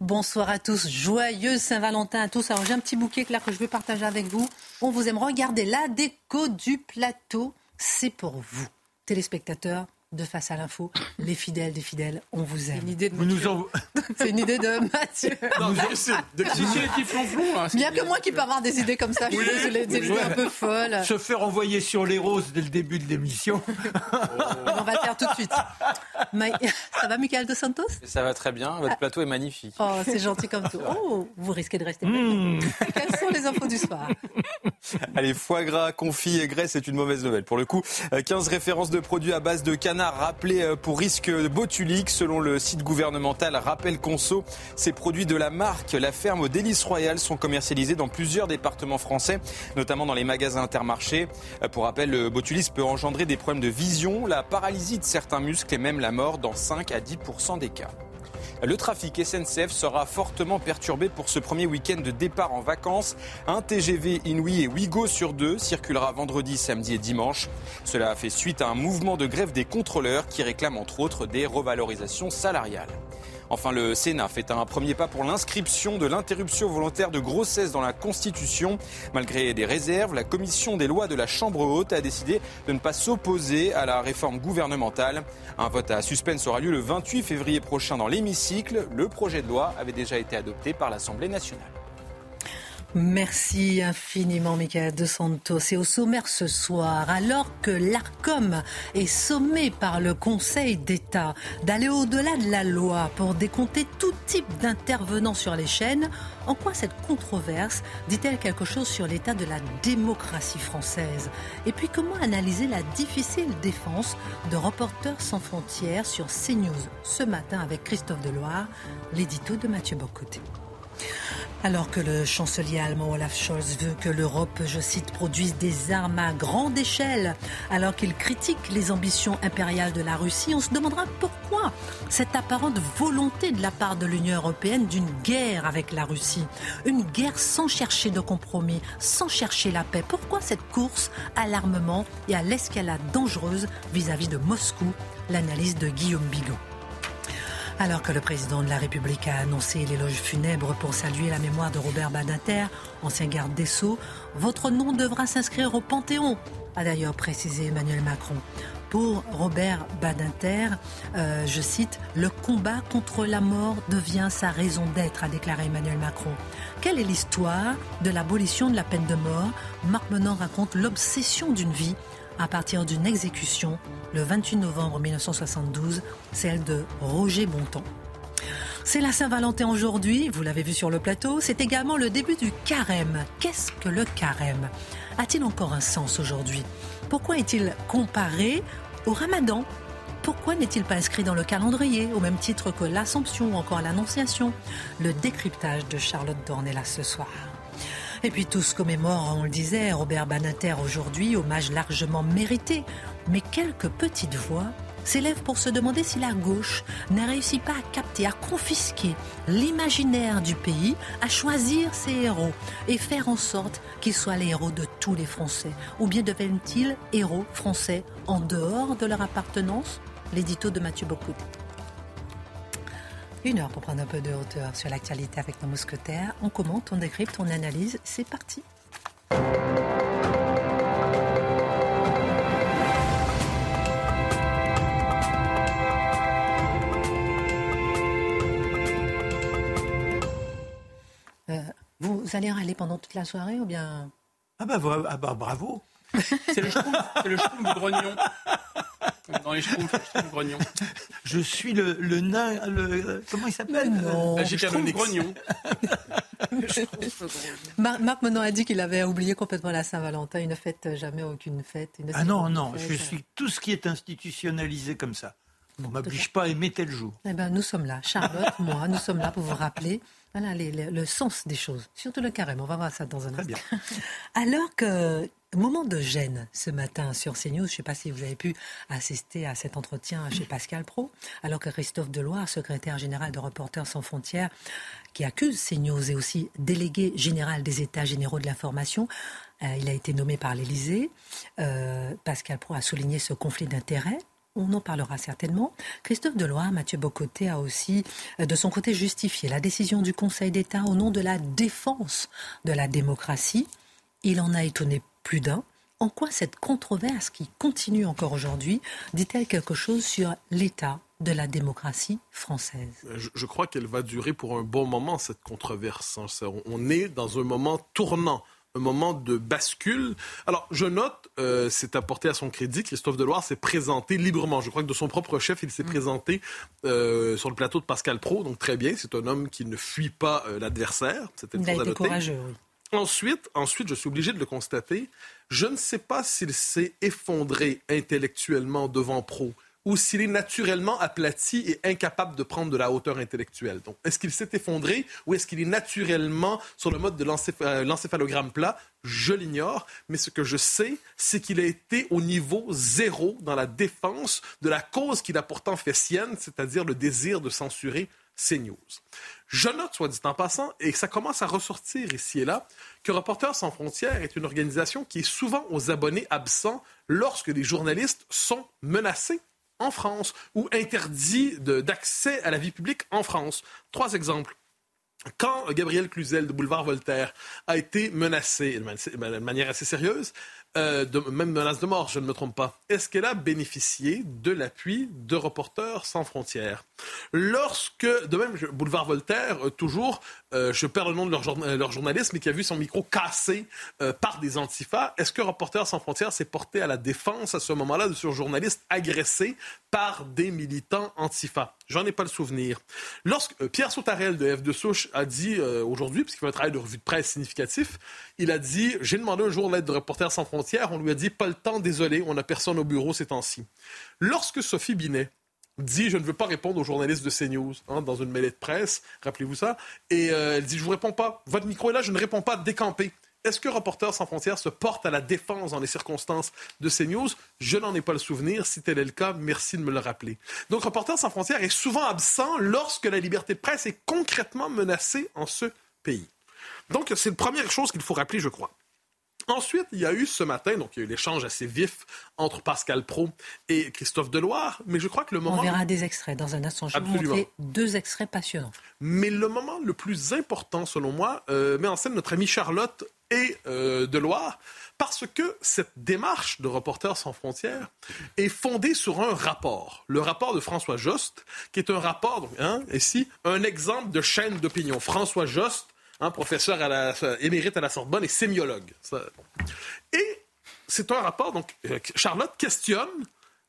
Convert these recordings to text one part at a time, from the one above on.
Bonsoir à tous, joyeuse Saint-Valentin à tous. Alors j'ai un petit bouquet là que je vais partager avec vous. On vous aime. Regardez la déco du plateau, c'est pour vous, téléspectateurs de Face à l'info, les fidèles des fidèles, on vous aime. Une idée de Mathieu. C'est une idée de Mathieu. Non, c'est de qui flonflon. Hein, Il n'y a que moi qui peux avoir des idées comme ça. Je suis désolée, des idées un peu folles. Se faire envoyer sur les roses dès le début de l'émission. On va le faire tout de suite. Ça va, Michael Dos Santos? Ça va très bien. Votre plateau est magnifique. Oh, c'est gentil comme tout. Oh, vous risquez de rester. Mmh. Quelles sont les infos du soir? Allez, foie gras, confit et graisse, c'est une mauvaise nouvelle. Pour le coup, 15 références de produits à base de canard rappelés pour risque botulique. Selon le site gouvernemental Rappel Conso, ces produits de la marque La Ferme au Délice Royal sont commercialisés dans plusieurs départements français, notamment dans les magasins intermarchés. Pour rappel, le botulisme peut engendrer des problèmes de vision, la paralysie de certains muscles et même la mort dans 5 à 10% des cas. Le trafic SNCF sera fortement perturbé pour ce premier week-end de départ en vacances. Un TGV Inouï et Ouigo sur deux circulera vendredi, samedi et dimanche. Cela a fait suite à un mouvement de grève des contrôleurs qui réclament entre autres des revalorisations salariales. Enfin, le Sénat fait un premier pas pour l'inscription de l'interruption volontaire de grossesse dans la Constitution. Malgré des réserves, la commission des lois de la Chambre haute a décidé de ne pas s'opposer à la réforme gouvernementale. Un vote à suspense aura lieu le 28 février prochain dans l'hémicycle. Le projet de loi avait déjà été adopté par l'Assemblée nationale. Merci infiniment, Michael De Santos. Et au sommaire ce soir, alors que l'ARCOM est sommé par le Conseil d'État d'aller au-delà de la loi pour décompter tout type d'intervenants sur les chaînes, en quoi cette controverse dit-elle quelque chose sur l'état de la démocratie française? Et puis comment analyser la difficile défense de Reporters sans frontières sur CNews ce matin avec Christophe Deloire, l'édito de Mathieu Bocoté? Alors que le chancelier allemand Olaf Scholz veut que l'Europe, je cite, produise des armes à grande échelle, alors qu'il critique les ambitions impériales de la Russie, on se demandera pourquoi cette apparente volonté de la part de l'Union européenne d'une guerre avec la Russie. Une guerre sans chercher de compromis, sans chercher la paix. Pourquoi cette course à l'armement et à l'escalade dangereuse vis-à-vis de Moscou? L'analyse de Guillaume Bigot. Alors que le président de la République a annoncé l'éloge funèbre pour saluer la mémoire de Robert Badinter, ancien garde des Sceaux, votre nom devra s'inscrire au Panthéon, a d'ailleurs précisé Emmanuel Macron. Pour Robert Badinter, euh, je cite, Le combat contre la mort devient sa raison d'être, a déclaré Emmanuel Macron. Quelle est l'histoire de l'abolition de la peine de mort? Marc Menon raconte l'obsession d'une vie à partir d'une exécution le 28 novembre 1972, celle de Roger Bontemps. C'est la Saint-Valentin aujourd'hui, vous l'avez vu sur le plateau, c'est également le début du carême. Qu'est-ce que le carême? A-t-il encore un sens aujourd'hui? Pourquoi est-il comparé au ramadan? Pourquoi n'est-il pas inscrit dans le calendrier au même titre que l'Assomption ou encore l'Annonciation? Le décryptage de Charlotte Dorn est là ce soir. Et puis tous commémorent, on le disait, Robert Banater aujourd'hui, hommage largement mérité. Mais quelques petites voix s'élèvent pour se demander si la gauche n'a réussi pas à capter, à confisquer l'imaginaire du pays, à choisir ses héros et faire en sorte qu'ils soient les héros de tous les Français. Ou bien deviennent-ils héros français en dehors de leur appartenance? L'édito de Mathieu Bocout. Une heure pour prendre un peu de hauteur sur l'actualité avec nos mousquetaires. On commente, on décrypte, on analyse. C'est parti. Euh, vous allez râler pendant toute la soirée ou bien? Ah bah, ah bah bravo C'est le schtroumpf du grognon. Dans les schtroumpfs, le grognon. Je suis le, le nain, le, comment il s'appelle Non, J'ai le grognon. Marc, Marc Menon a dit qu'il avait oublié complètement la Saint-Valentin. Il ne fête jamais aucune fête. ne Ah non, non, fête. je suis tout ce qui est institutionnalisé comme ça. On m'oblige pas à aimer tel jour. Eh ben, nous sommes là, Charlotte, moi, nous sommes là pour vous rappeler voilà, le sens des choses, surtout le carême. On va voir ça dans un instant. Bien. Alors que moment de gêne ce matin sur CNews. Je ne sais pas si vous avez pu assister à cet entretien chez Pascal Pro, alors que Christophe Deloire, secrétaire général de Reporters sans frontières, qui accuse CNews et aussi délégué général des États généraux de l'information, euh, il a été nommé par l'Élysée. Euh, Pascal Pro a souligné ce conflit d'intérêts on en parlera certainement. Christophe Deloire, Mathieu Bocoté a aussi, euh, de son côté, justifié la décision du Conseil d'État au nom de la défense de la démocratie. Il en a étonné plus d'un. En quoi cette controverse qui continue encore aujourd'hui dit-elle quelque chose sur l'état de la démocratie française? Je, crois qu'elle va durer pour un bon moment, cette controverse. On est dans un moment tournant un moment de bascule. Alors, je note, euh, c'est apporté à son crédit, Christophe Deloire s'est présenté librement. Je crois que de son propre chef, il s'est mm. présenté euh, sur le plateau de Pascal Pro, donc très bien. C'est un homme qui ne fuit pas euh, l'adversaire. C'était il a été courageux, oui. Ensuite, ensuite, je suis obligé de le constater, je ne sais pas s'il s'est effondré intellectuellement devant Pro ou s'il est naturellement aplati et incapable de prendre de la hauteur intellectuelle. Donc, est-ce qu'il s'est effondré ou est-ce qu'il est naturellement sur le mode de euh, l'encéphalogramme plat? Je l'ignore, mais ce que je sais, c'est qu'il a été au niveau zéro dans la défense de la cause qu'il a pourtant fait sienne, c'est-à-dire le désir de censurer CNews. Je note, soit dit en passant, et ça commence à ressortir ici et là, que Reporters sans frontières est une organisation qui est souvent aux abonnés absents lorsque les journalistes sont menacés en France ou interdits d'accès à la vie publique en France. Trois exemples. Quand Gabriel Cluzel de Boulevard Voltaire a été menacé de manière assez sérieuse, euh, même menace de mort, je ne me trompe pas, est-ce qu'elle a bénéficié de l'appui de Reporters sans frontières? Lorsque, de même, Boulevard Voltaire, euh, toujours, euh, je perds le nom de leur, journaliste, mais qui a vu son micro cassé par des antifas, est-ce que Reporters sans frontières s'est porté à la défense à ce moment-là de ce journaliste agressé par des militants antifas J'en ai pas le souvenir. Lorsque Pierre Sautarel de F2 Souche a dit aujourd'hui, puisqu'il fait un travail de revue de presse significatif, il a dit J'ai demandé un jour l'aide de Reporters sans frontières on lui a dit pas le temps, désolé, on n'a personne au bureau ces temps-ci. Lorsque Sophie Binet dit je ne veux pas répondre aux journalistes de CNews hein, dans une mêlée de presse, rappelez-vous ça, et euh, elle dit je vous réponds pas, votre micro est là, je ne réponds pas, décampé. Est-ce que Reporters sans frontières se porte à la défense dans les circonstances de CNews? Je n'en ai pas le souvenir. Si tel est le cas, merci de me le rappeler. Donc Reporters sans frontières est souvent absent lorsque la liberté de presse est concrètement menacée en ce pays. Donc c'est la première chose qu'il faut rappeler, je crois. Ensuite, il y a eu ce matin, donc il y a eu l'échange assez vif entre Pascal Pro et Christophe Deloire, mais je crois que le moment... On verra des extraits dans un instant. Je vais vous montrer deux extraits passionnants. Mais le moment le plus important, selon moi, euh, met en scène notre amie Charlotte et euh, Deloire, parce que cette démarche de Reporters sans frontières est fondée sur un rapport, le rapport de François Jost, qui est un rapport, donc, hein, ici, un exemple de chaîne d'opinion. François Jost, un professeur à la, émérite à la Sorbonne et sémiologue. Et c'est un rapport, donc euh, Charlotte questionne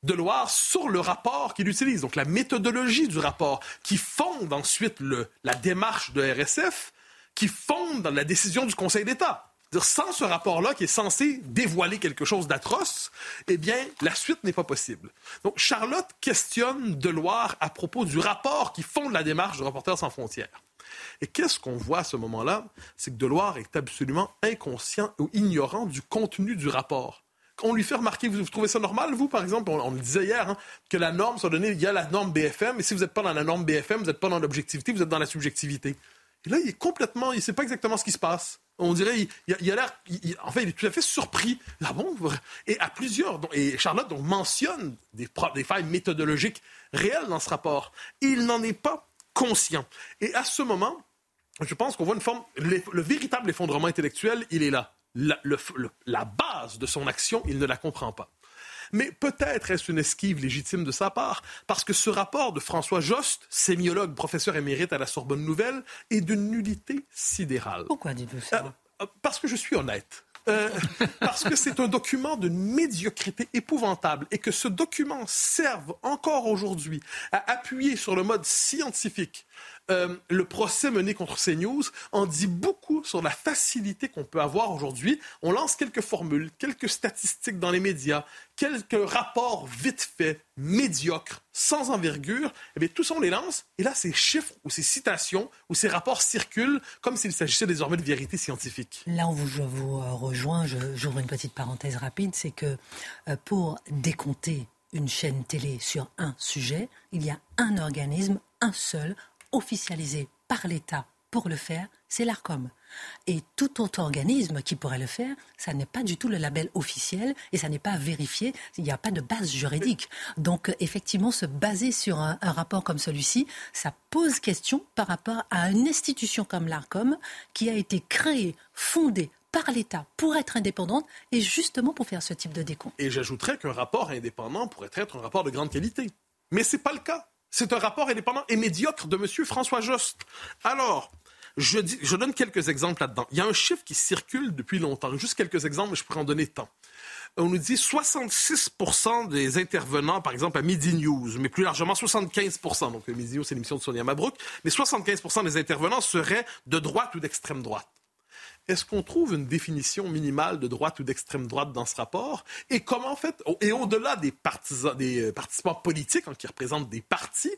Deloire sur le rapport qu'il utilise, donc la méthodologie du rapport, qui fonde ensuite la démarche de RSF, qui fonde la décision du Conseil d'État. Sans ce rapport-là qui est censé dévoiler quelque chose d'atroce, eh bien, la suite n'est pas possible. Donc, Charlotte questionne Deloire à propos du rapport qui fonde la démarche de Reporters sans frontières. Et qu'est-ce qu'on voit à ce moment-là? C'est que Deloire est absolument inconscient ou ignorant du contenu du rapport on lui fait remarquer, vous, trouvez ça normal, vous, par exemple, on, le disait hier, hein, que la norme soit donnée, il y a la norme BFM, et si vous n'êtes pas dans la norme BFM, vous n'êtes pas dans l'objectivité, vous êtes dans la subjectivité. Et là, il est complètement, il ne sait pas exactement ce qui se passe. On dirait, il, a l'air, en fait, il est tout à fait surpris. Ah bon? Et à plusieurs, et Charlotte donc, mentionne des failles méthodologiques réelles dans ce rapport. il n'en est pas conscient. Et à ce moment, je pense qu'on voit une forme. Le, véritable effondrement intellectuel, il est là. La, la, base de son action, il ne la comprend pas. Mais peut-être est-ce une esquive légitime de sa part, parce que ce rapport de François Jost, sémiologue, professeur émérite à la Sorbonne Nouvelle, est d'une nullité sidérale. Pourquoi dites-vous ça? Euh, euh, Parce que je suis honnête. Euh, parce que c'est un document de médiocrité épouvantable et que ce document serve encore aujourd'hui à appuyer sur le mode scientifique euh, le procès mené contre CNews en dit beaucoup sur la facilité qu'on peut avoir aujourd'hui. On lance quelques formules, quelques statistiques dans les médias, quelques rapports vite faits, médiocres, sans envergure, eh bien, tout ça, on les lance, et là, ces chiffres ou ces citations ou ces rapports circulent comme s'il s'agissait désormais de vérité scientifique. Là où je vous euh, rejoins, j'ouvre une petite parenthèse rapide, c'est que euh, pour décompter une chaîne télé sur un sujet, il y a un organisme, un seul, officialisé par l'État pour le faire, c'est l'ARCOM. Et tout autre organisme qui pourrait le faire, ça n'est pas du tout le label officiel et ça n'est pas vérifié. Il n'y a pas de base juridique. Donc, effectivement, se baser sur un, rapport comme celui-ci, ça pose question par rapport à une institution comme l'ARCOM qui a été créée, fondée par l'État pour être indépendante et justement pour faire ce type de décompte. Et j'ajouterais qu'un rapport indépendant pourrait être un rapport de grande qualité. Mais ce n'est pas le cas. C'est un rapport indépendant et médiocre de M. François Jost. Alors, je, donne quelques exemples là-dedans. Il y a un chiffre qui circule depuis longtemps. Juste quelques exemples, mais je pourrais en donner tant. On nous dit 66 des intervenants, par exemple, à Midi News, mais plus largement 75 Donc, Midi News, c'est l'émission de Sonia Mabrouk, mais 75% des intervenants seraient de droite ou d'extrême droite. Est-ce qu'on trouve une définition minimale de droite ou d'extrême droite dans ce rapport? Et comment, en fait, et au-delà des, des euh, participants politiques hein, qui représentent des partis,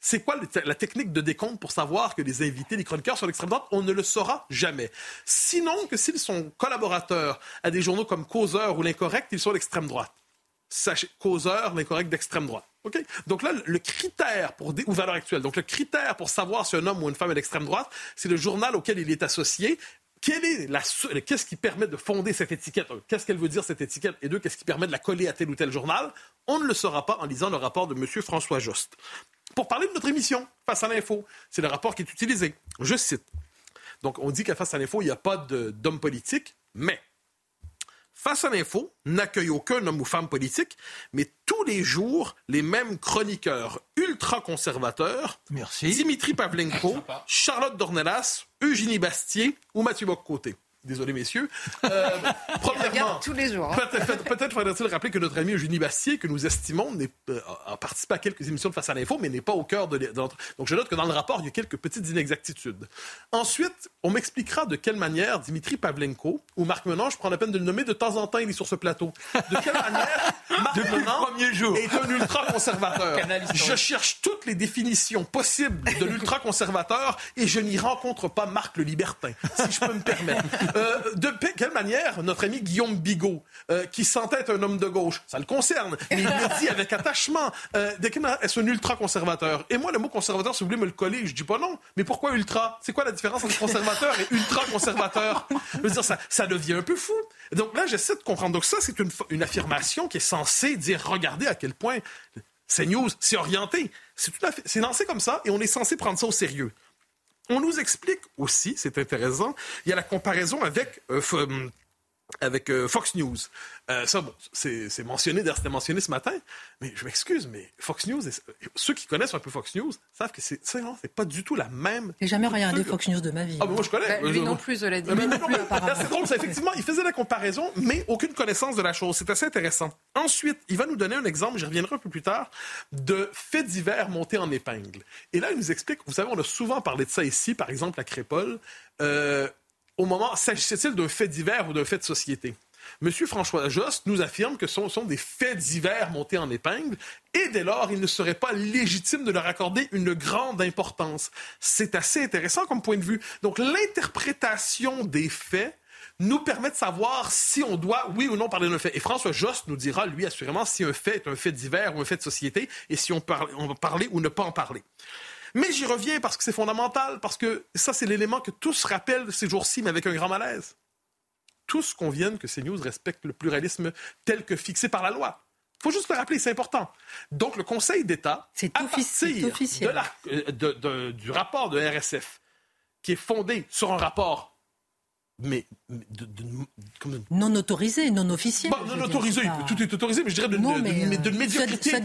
c'est quoi la technique de décompte pour savoir que les invités, les chroniqueurs sont d'extrême droite? On ne le saura jamais? Sinon que s'ils sont collaborateurs à des journaux comme Causeur ou L'Incorrect, ils sont d'extrême droite. Sachez, Causeur, L'Incorrect d'extrême droite. OK? Donc là, le critère pour, ou valeur actuelle, donc le critère pour savoir si un homme ou une femme est d'extrême droite, c'est le journal auquel il est associé. Qu'est-ce qui permet de fonder cette étiquette? Qu'est-ce qu'elle veut dire, cette étiquette? Et deux, qu'est-ce qui permet de la coller à tel ou tel journal? On ne le saura pas en lisant le rapport de M. François Jost pour parler de notre émission, Face à l'info. C'est le rapport qui est utilisé. Je cite. Donc, on dit qu'à Face à l'info, il n'y a pas d'homme politique, mais Face à l'info n'accueille aucun homme ou femme politique, mais tous les jours, les mêmes chroniqueurs ultra-conservateurs, Merci. Dimitri Pavlenko, Charlotte Dornelas, Eugénie Bastier ou Mathieu Boccoté. Désolé, messieurs. Euh, premièrement, tous les jours. Hein. Peut-être faudrait-il rappeler que notre ami Eugénie Bastier, que nous estimons, euh, a participé à quelques émissions de Face à l'info, mais n'est pas au cœur de, notre... Donc je note que dans le rapport, il y a quelques petites inexactitudes. Ensuite, on m'expliquera de quelle manière Dimitri Pavlenko ou Marc Menant, je prends la peine de le nommer de temps en temps, il est sur ce plateau. De quelle manière Marc Menant est un ultra-conservateur? je cherche toutes les définitions possibles de l'ultra-conservateur et je n'y rencontre pas Marc le libertin, si je peux me permettre. Euh, de quelle manière notre ami Guillaume Bigot, euh, qui sentait être un homme de gauche, ça le concerne, mais il le dit avec attachement, euh, de quelle manière est-ce un ultra-conservateur? Et moi, le mot conservateur, si vous voulez me le coller, je dis pas non. Mais pourquoi ultra? C'est quoi la différence entre conservateur et ultra-conservateur? Je veux dire, ça, ça devient un peu fou. Donc là, j'essaie de comprendre. Donc ça, c'est une, une affirmation qui est censée dire, regardez à quel point CNews, c'est orienté. C'est tout à fait, c'est lancé comme ça et on est censé prendre ça au sérieux. On nous explique aussi, c'est intéressant, il y a la comparaison avec euh, avec euh, Fox News. Euh, ça, bon, c'est mentionné, c'était mentionné ce matin, mais je m'excuse, mais Fox News, ceux qui connaissent un peu Fox News savent que c'est pas du tout la même. J'ai jamais regardé Fox News de ma vie. Ah, moi, je connais. Bah, lui non plus, je l'ai dit. C'est drôle, effectivement, il faisait la comparaison, mais aucune connaissance de la chose. C'est assez intéressant. Ensuite, il va nous donner un exemple, j'y reviendrai un peu plus tard, de faits divers montés en épingle. Et là, il nous explique, vous savez, on a souvent parlé de ça ici, par exemple à Crépole. Euh, au moment, s'agissait-il d'un fait divers ou d'un fait de société? Monsieur François Jost nous affirme que ce sont des faits divers montés en épingle et dès lors, il ne serait pas légitime de leur accorder une grande importance. C'est assez intéressant comme point de vue. Donc, l'interprétation des faits nous permet de savoir si on doit, oui ou non, parler d'un fait. Et François Jost nous dira, lui, assurément, si un fait est un fait divers ou un fait de société et si on, on va parler ou ne pas en parler. Mais j'y reviens parce que c'est fondamental, parce que ça, c'est l'élément que tous rappellent ces jours-ci, mais avec un grand malaise. Tous conviennent que ces news respectent le pluralisme tel que fixé par la loi. Il faut juste le rappeler, c'est important. Donc, le Conseil d'État, à partir euh, du rapport de RSF, qui est fondé sur un rapport mais non autorisé, non officiel. non autorisé, tout est autorisé, mais je dirais de, non, mais, de, de médiocrité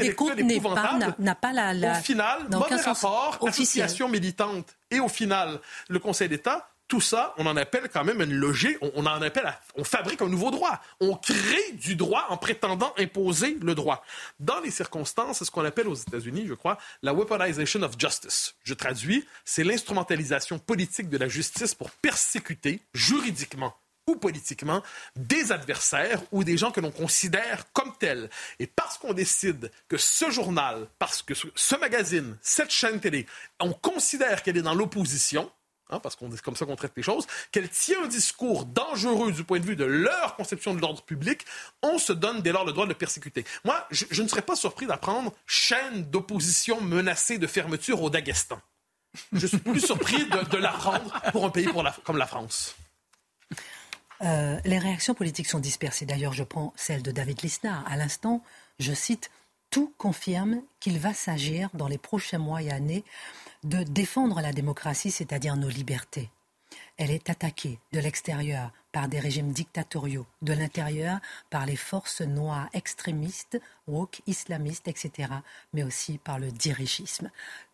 n'a pas la, la, Au final, mauvais rapport, association militante, et au final, le Conseil d'État tout ça, on en appelle quand même une logique, on, en appelle, on fabrique un nouveau droit. On crée du droit en prétendant imposer le droit. Dans les circonstances, c'est ce qu'on appelle aux États-Unis, je crois, la weaponization of justice. Je traduis, c'est l'instrumentalisation politique de la justice pour persécuter juridiquement ou politiquement des adversaires ou des gens que l'on considère comme tels. Et parce qu'on décide que ce journal, parce que ce magazine, cette chaîne télé, on considère qu'elle est dans l'opposition, Hein, parce qu'on c'est comme ça qu'on traite les choses, qu'elle tient un discours dangereux du point de vue de leur conception de l'ordre public, on se donne dès lors le droit de le persécuter. Moi, je, ne serais pas surpris d'apprendre chaîne d'opposition menacée de fermeture au Daghestan. Je suis plus surpris de, l'apprendre pour un pays comme la France. Euh, les réactions politiques sont dispersées. D'ailleurs, je prends celle de David Lisnard. À l'instant, je cite, Tout confirme qu'il va s'agir dans les prochains mois et années de défendre la démocratie, c'est-à-dire nos libertés. Elle est attaquée de l'extérieur par des régimes dictatoriaux, de l'intérieur par les forces noires extrémistes, woke, islamistes, etc., mais aussi par le dirigisme.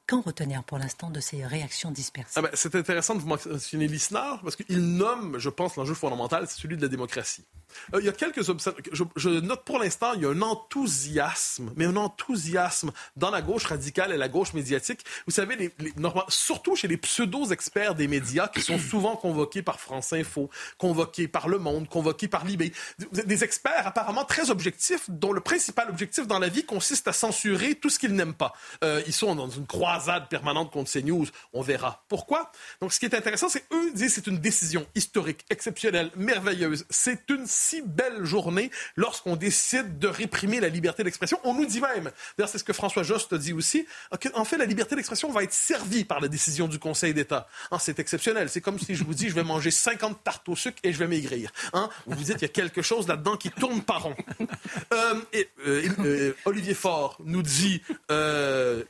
Qu'en retenir pour l'instant de ces réactions dispersées? Ah ben, C'est intéressant de vous mentionner Lisnard parce qu'il nomme, je pense, l'enjeu fondamental, c'est celui de la démocratie. Euh, il y a quelques observations. Je, note pour l'instant, il y a un enthousiasme, mais un enthousiasme dans la gauche radicale et la gauche médiatique. Vous savez, les, surtout chez les pseudo-experts des médias qui sont souvent convoqués par France Info, convoqués par Le Monde, convoqués par Libé. Des experts apparemment très objectifs, dont le principal objectif dans la vie consiste à censurer tout ce qu'ils n'aiment pas. Euh, ils sont dans une croisade permanente contre ces news. On verra pourquoi. Donc, ce qui est intéressant, c'est eux disent c'est une décision historique, exceptionnelle, merveilleuse. C'est une si belle journée lorsqu'on décide de réprimer la liberté d'expression. On nous dit même, d'ailleurs c'est ce que François Jost dit aussi, en fait la liberté d'expression va être servie par la décision du Conseil d'État. Hein, c'est exceptionnel. C'est comme si je vous dis je vais manger 50 tartes au sucre et je vais maigrir. Hein? Vous vous dites il y a quelque chose là-dedans qui tourne pas rond. Euh, et, euh, euh, Olivier Faure nous dit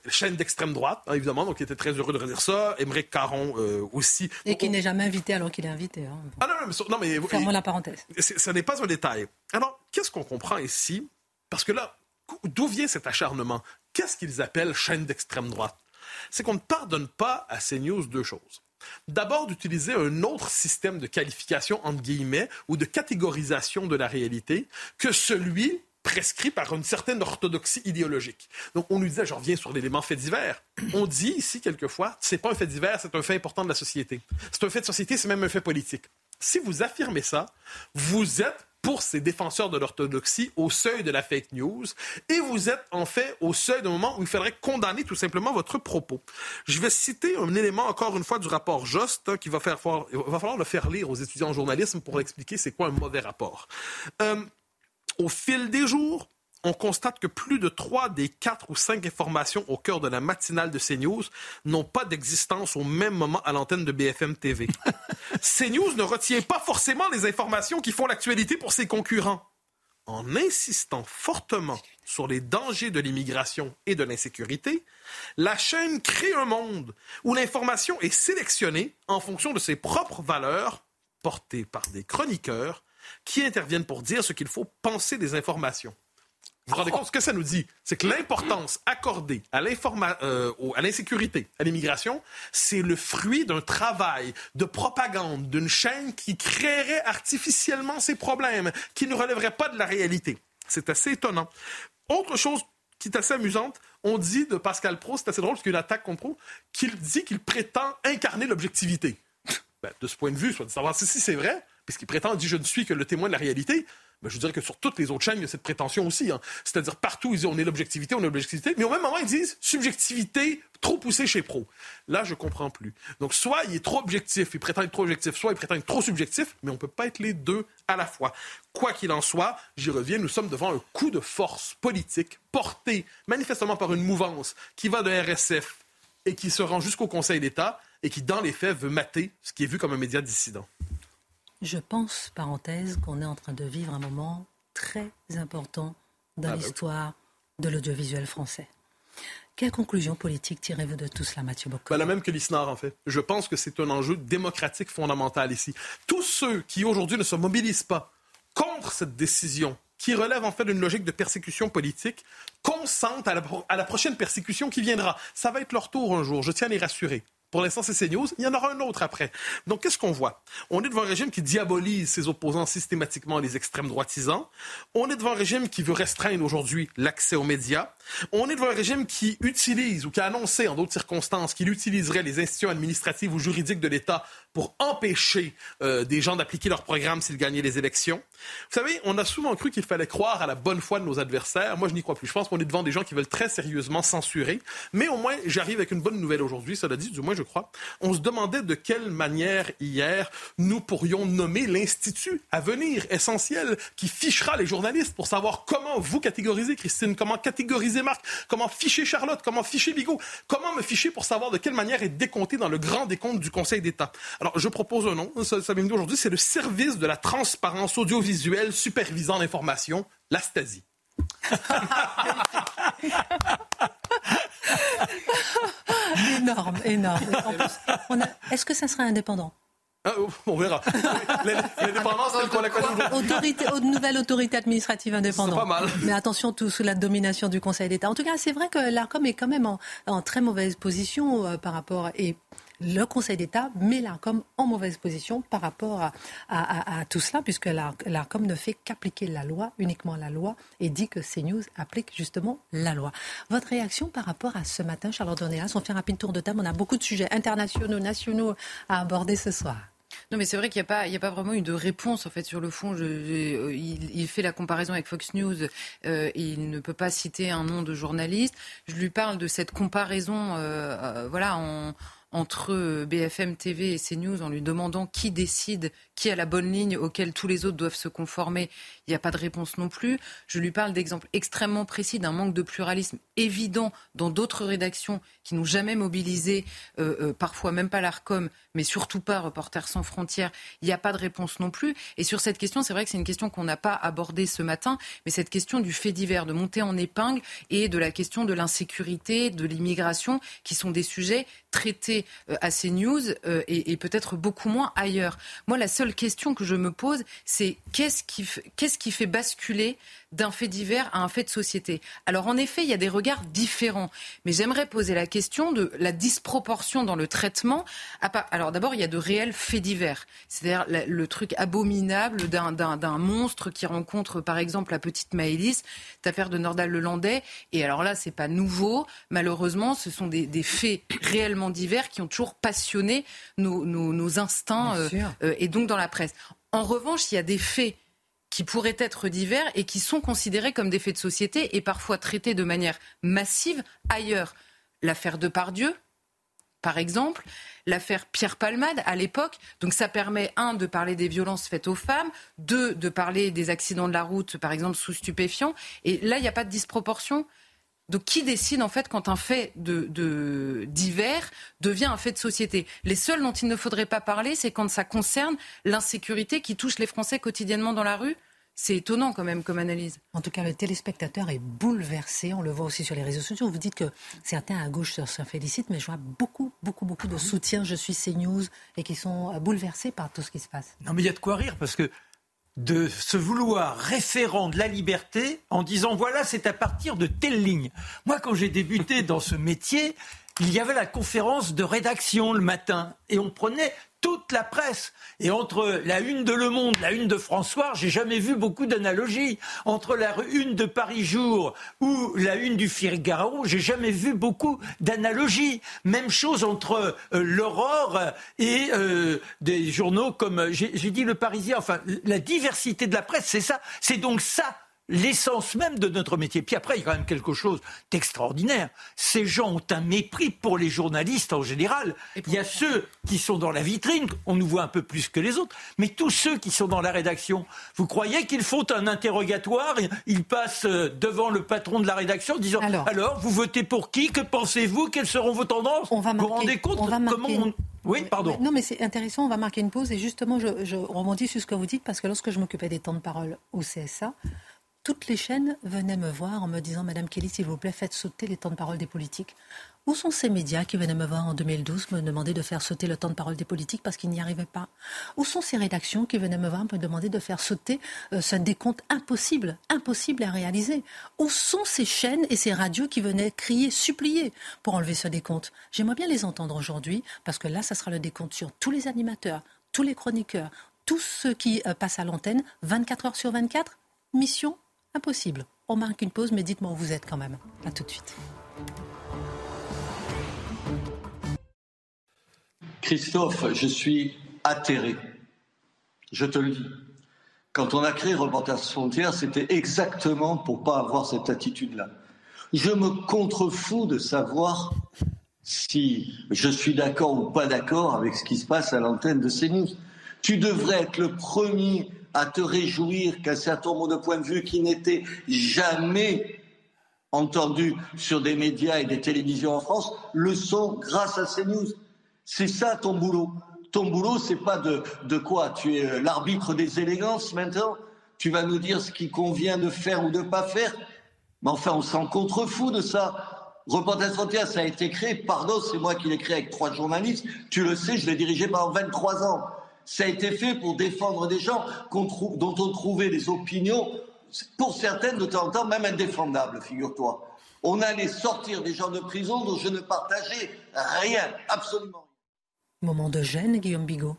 chaîne d'extrême droite, hein, évidemment, donc il était très heureux de redire ça. Émeric Caron aussi. Et qui n'est jamais invité alors qu'il est invité. Ah non, non, mais, non, Fermons la parenthèse. Ça pas un détail. Alors, qu'est-ce qu'on comprend ici? Parce que là, d'où vient cet acharnement? Qu'est-ce qu'ils appellent chaîne d'extrême droite? C'est qu'on ne pardonne pas à CNews deux choses. D'abord, d'utiliser un autre système de qualification, entre guillemets, ou de catégorisation de la réalité que celui prescrit par une certaine orthodoxie idéologique. Donc, on nous disait, je reviens sur l'élément fait divers. On dit ici, quelquefois, c'est pas un fait divers, c'est un fait important de la société. C'est un fait de société, c'est même un fait politique. Si vous affirmez ça, vous êtes pour ces défenseurs de l'orthodoxie au seuil de la fake news et vous êtes en fait au seuil d'un moment où il faudrait condamner tout simplement votre propos. Je vais citer un élément encore une fois du rapport Jost hein, qui va faire il va falloir le faire lire aux étudiants en journalisme pour expliquer c'est quoi un mauvais rapport. Euh, au fil des jours, on constate que plus de trois des quatre ou cinq informations au cœur de la matinale de CNews n'ont pas d'existence au même moment à l'antenne de BFM TV. CNews ne retient pas forcément les informations qui font l'actualité pour ses concurrents. En insistant fortement sur les dangers de l'immigration et de l'insécurité, la chaîne crée un monde où l'information est sélectionnée en fonction de ses propres valeurs, portées par des chroniqueurs qui interviennent pour dire ce qu'il faut penser des informations. Vous vous rendez compte ce que ça nous dit? C'est que l'importance accordée à euh, l'insécurité, à l'immigration, c'est le fruit d'un travail de propagande d'une chaîne qui créerait artificiellement ces problèmes, qui ne relèverait pas de la réalité. C'est assez étonnant. Autre chose qui est assez amusante, on dit de Pascal Pro, c'est assez drôle parce qu'il y a une attaque contre Pro, qu'il dit qu'il prétend incarner l'objectivité. Ben, de ce point de vue, soit de savoir si c'est vrai, puisqu'il prétend, dit je ne suis que le témoin de la réalité, ben, je dirais que sur toutes les autres chaînes, il y a cette prétention aussi. Hein. C'est-à-dire partout, ils disent on est l'objectivité, on est l'objectivité, mais au même moment, ils disent subjectivité trop poussée chez Pro. Là, je comprends plus. Donc, soit il est trop objectif, il prétend être trop objectif, soit il prétend être trop subjectif, mais on ne peut pas être les deux à la fois. Quoi qu'il en soit, j'y reviens, nous sommes devant un coup de force politique porté manifestement par une mouvance qui va de RSF et qui se rend jusqu'au Conseil d'État et qui, dans les faits, veut mater ce qui est vu comme un média dissident. Je pense, parenthèse, qu'on est en train de vivre un moment très important dans ah bah l'histoire de l'audiovisuel français. Quelle conclusion politique tirez-vous de tout cela, Mathieu Bocco bah, La même que l'ISNAR, en fait. Je pense que c'est un enjeu démocratique fondamental ici. Tous ceux qui, aujourd'hui, ne se mobilisent pas contre cette décision, qui relève en fait d'une logique de persécution politique, consentent à la, à la prochaine persécution qui viendra. Ça va être leur tour un jour, je tiens à les rassurer. Pour l'instant, c'est CNews. Il y en aura un autre après. Donc, qu'est-ce qu'on voit? On est devant un régime qui diabolise ses opposants systématiquement, les extrêmes droitisants. On est devant un régime qui veut restreindre aujourd'hui l'accès aux médias. On est devant un régime qui utilise ou qui a annoncé en d'autres circonstances qu'il utiliserait les institutions administratives ou juridiques de l'État pour empêcher euh, des gens d'appliquer leur programme s'ils gagnaient les élections. Vous savez, on a souvent cru qu'il fallait croire à la bonne foi de nos adversaires. Moi, je n'y crois plus. Je pense qu'on est devant des gens qui veulent très sérieusement censurer. Mais au moins, j'arrive avec une bonne nouvelle aujourd'hui, cela dit, du moins je crois. On se demandait de quelle manière hier nous pourrions nommer l'institut à venir essentiel qui fichera les journalistes pour savoir comment vous catégoriser, Christine, comment catégoriser Marc, comment ficher Charlotte, comment ficher Bigot, comment me ficher pour savoir de quelle manière est décompté dans le grand décompte du Conseil d'État? Alors, je propose un nom, ça, ça vient aujourd'hui, c'est le service de la transparence audiovisuelle supervisant l'information, la STASI. énorme, énorme. Est-ce que ça sera indépendant? Ah, on verra. L'indépendance telle qu'on la Autorité, nouvelle autorité administrative indépendante. C'est pas mal. Mais attention, tout sous la domination du Conseil d'État. En tout cas, c'est vrai que l'ARCOM est quand même en, très mauvaise position euh, par rapport. Et le Conseil d'État met l'ARCOM en mauvaise position par rapport à, tout cela, puisque l'ARCOM ne fait qu'appliquer la loi, uniquement la loi, et dit que CNews applique justement la loi. Votre réaction par rapport à ce matin, Charlotte Donéas On fait un rapide tour de table. On a beaucoup de sujets internationaux, nationaux à aborder ce soir. Non, mais c'est vrai qu'il n'y a, pas, a pas vraiment eu de réponse en fait sur le fond. Euh, il, fait la comparaison avec Fox News. Euh, il ne peut pas citer un nom de journaliste. Je lui parle de cette comparaison, euh, voilà, en entre BFM TV et CNews en lui demandant qui décide, qui a la bonne ligne auquel tous les autres doivent se conformer, il n'y a pas de réponse non plus. Je lui parle d'exemples extrêmement précis d'un manque de pluralisme évident dans d'autres rédactions qui n'ont jamais mobilisé, euh, euh, parfois même pas l'ARCOM, mais surtout pas Reporters sans frontières. Il n'y a pas de réponse non plus. Et sur cette question, c'est vrai que c'est une question qu'on n'a pas abordée ce matin, mais cette question du fait divers, de monter en épingle et de la question de l'insécurité, de l'immigration, qui sont des sujets traités euh, à CNews euh, et, et peut-être beaucoup moins ailleurs. Moi, la seule question que je me pose, c'est qu'est-ce qui, qu'est-ce qui fait basculer d'un fait divers à un fait de société. Alors en effet, il y a des regards différents, mais j'aimerais poser la question de la disproportion dans le traitement. Alors d'abord, il y a de réels faits divers, c'est-à-dire le truc abominable d'un monstre qui rencontre par exemple la petite Maëlys, cette affaire de Nordal-Lelandais. Et alors là, c'est pas nouveau. Malheureusement, ce sont des, faits réellement divers qui ont toujours passionné nos, instincts euh, euh, et donc dans la presse. En revanche, il y a des faits qui pourraient être divers et qui sont considérés comme des faits de société et parfois traités de manière massive ailleurs. L'affaire de Pardieu, par exemple, l'affaire Pierre Palmade à l'époque. Donc ça permet, un, de parler des violences faites aux femmes, deux, de parler des accidents de la route, par exemple, sous stupéfiants. Et là, il n'y a pas de disproportion. Donc qui décide en fait quand un fait de, divers devient un fait de société? Les seuls dont il ne faudrait pas parler, c'est quand ça concerne l'insécurité qui touche les Français quotidiennement dans la rue. C'est étonnant quand même comme analyse. En tout cas, le téléspectateur est bouleversé. On le voit aussi sur les réseaux sociaux. Vous dites que certains à gauche s'en félicitent, mais je vois beaucoup, beaucoup, beaucoup de soutien. Je suis CNews et qui sont bouleversés par tout ce qui se passe. Non, mais il y a de quoi rire parce que de se vouloir référent de la liberté en disant voilà, c'est à partir de telle ligne. Moi, quand j'ai débuté dans ce métier, il y avait la conférence de rédaction le matin et on prenait toute la presse. Et entre la une de Le Monde, la une de François, j'ai jamais vu beaucoup d'analogies. Entre la une de Paris Jour ou la une du Figaro, j'ai jamais vu beaucoup d'analogies. Même chose entre euh, l'Aurore et euh, des journaux comme j'ai dit Le Parisien. Enfin, la diversité de la presse, c'est ça. C'est donc ça l'essence même de notre métier. Puis après, il y a quand même quelque chose d'extraordinaire. Ces gens ont un mépris pour les journalistes en général. Il y a ceux qui sont dans la vitrine, on nous voit un peu plus que les autres, mais tous ceux qui sont dans la rédaction, vous croyez qu'ils font un interrogatoire, ils passent euh, devant le patron de la rédaction en disant alors, vous votez pour qui? Que pensez-vous? Quelles seront vos tendances? On va Vous vous rendez compte comment Oui, pardon. Non, mais c'est intéressant, on va marquer une pause et justement, je, je rebondis sur ce que vous dites parce que lorsque je m'occupais des temps de parole au CSA, toutes les chaînes venaient me voir en me disant Madame Kelly, s'il vous plaît, faites sauter les temps de parole des politiques. Où sont ces médias qui venaient me voir en 2012 me demander de faire sauter le temps de parole des politiques parce qu'ils n'y arrivaient pas? Où sont ces rédactions qui venaient me voir me demander de faire sauter euh, ce décompte impossible, impossible à réaliser? Où sont ces chaînes et ces radios qui venaient crier, supplier pour enlever ce décompte J'aimerais bien les entendre aujourd'hui parce que là, ça sera le décompte sur tous les animateurs, tous les chroniqueurs, tous ceux qui euh, passent à l'antenne 24 heures sur 24. Mission impossible. On marque une pause, mais dites-moi où vous êtes quand même. À tout de suite. Christophe, je suis atterré. Je te le dis. Quand on a créé Reporters Frontières, c'était exactement pour pas avoir cette attitude-là. Je me contrefous de savoir si je suis d'accord ou pas d'accord avec ce qui se passe à l'antenne de CNews. Tu devrais être le premier à te réjouir qu'un certain nombre de points de vue qui n'étaient jamais entendus sur des médias et des télévisions en France le sont grâce à CNews. C'est ça ton boulot. Ton boulot, c'est pas de, de quoi? Tu es euh, l'arbitre des élégances maintenant Tu vas nous dire ce qui convient de faire ou de pas faire Mais enfin, on s'en contrefou de ça. Reporters Frontières, ça a été créé, pardon, c'est moi qui l'ai créé avec trois journalistes. Tu le sais, je l'ai dirigé pendant 23 ans. Ça a été fait pour défendre des gens dont on trouvait des opinions, pour certaines de temps en temps même indéfendables, figure-toi. On allait sortir des gens de prison dont je ne partageais rien, absolument. Moment de gêne, Guillaume Bigot.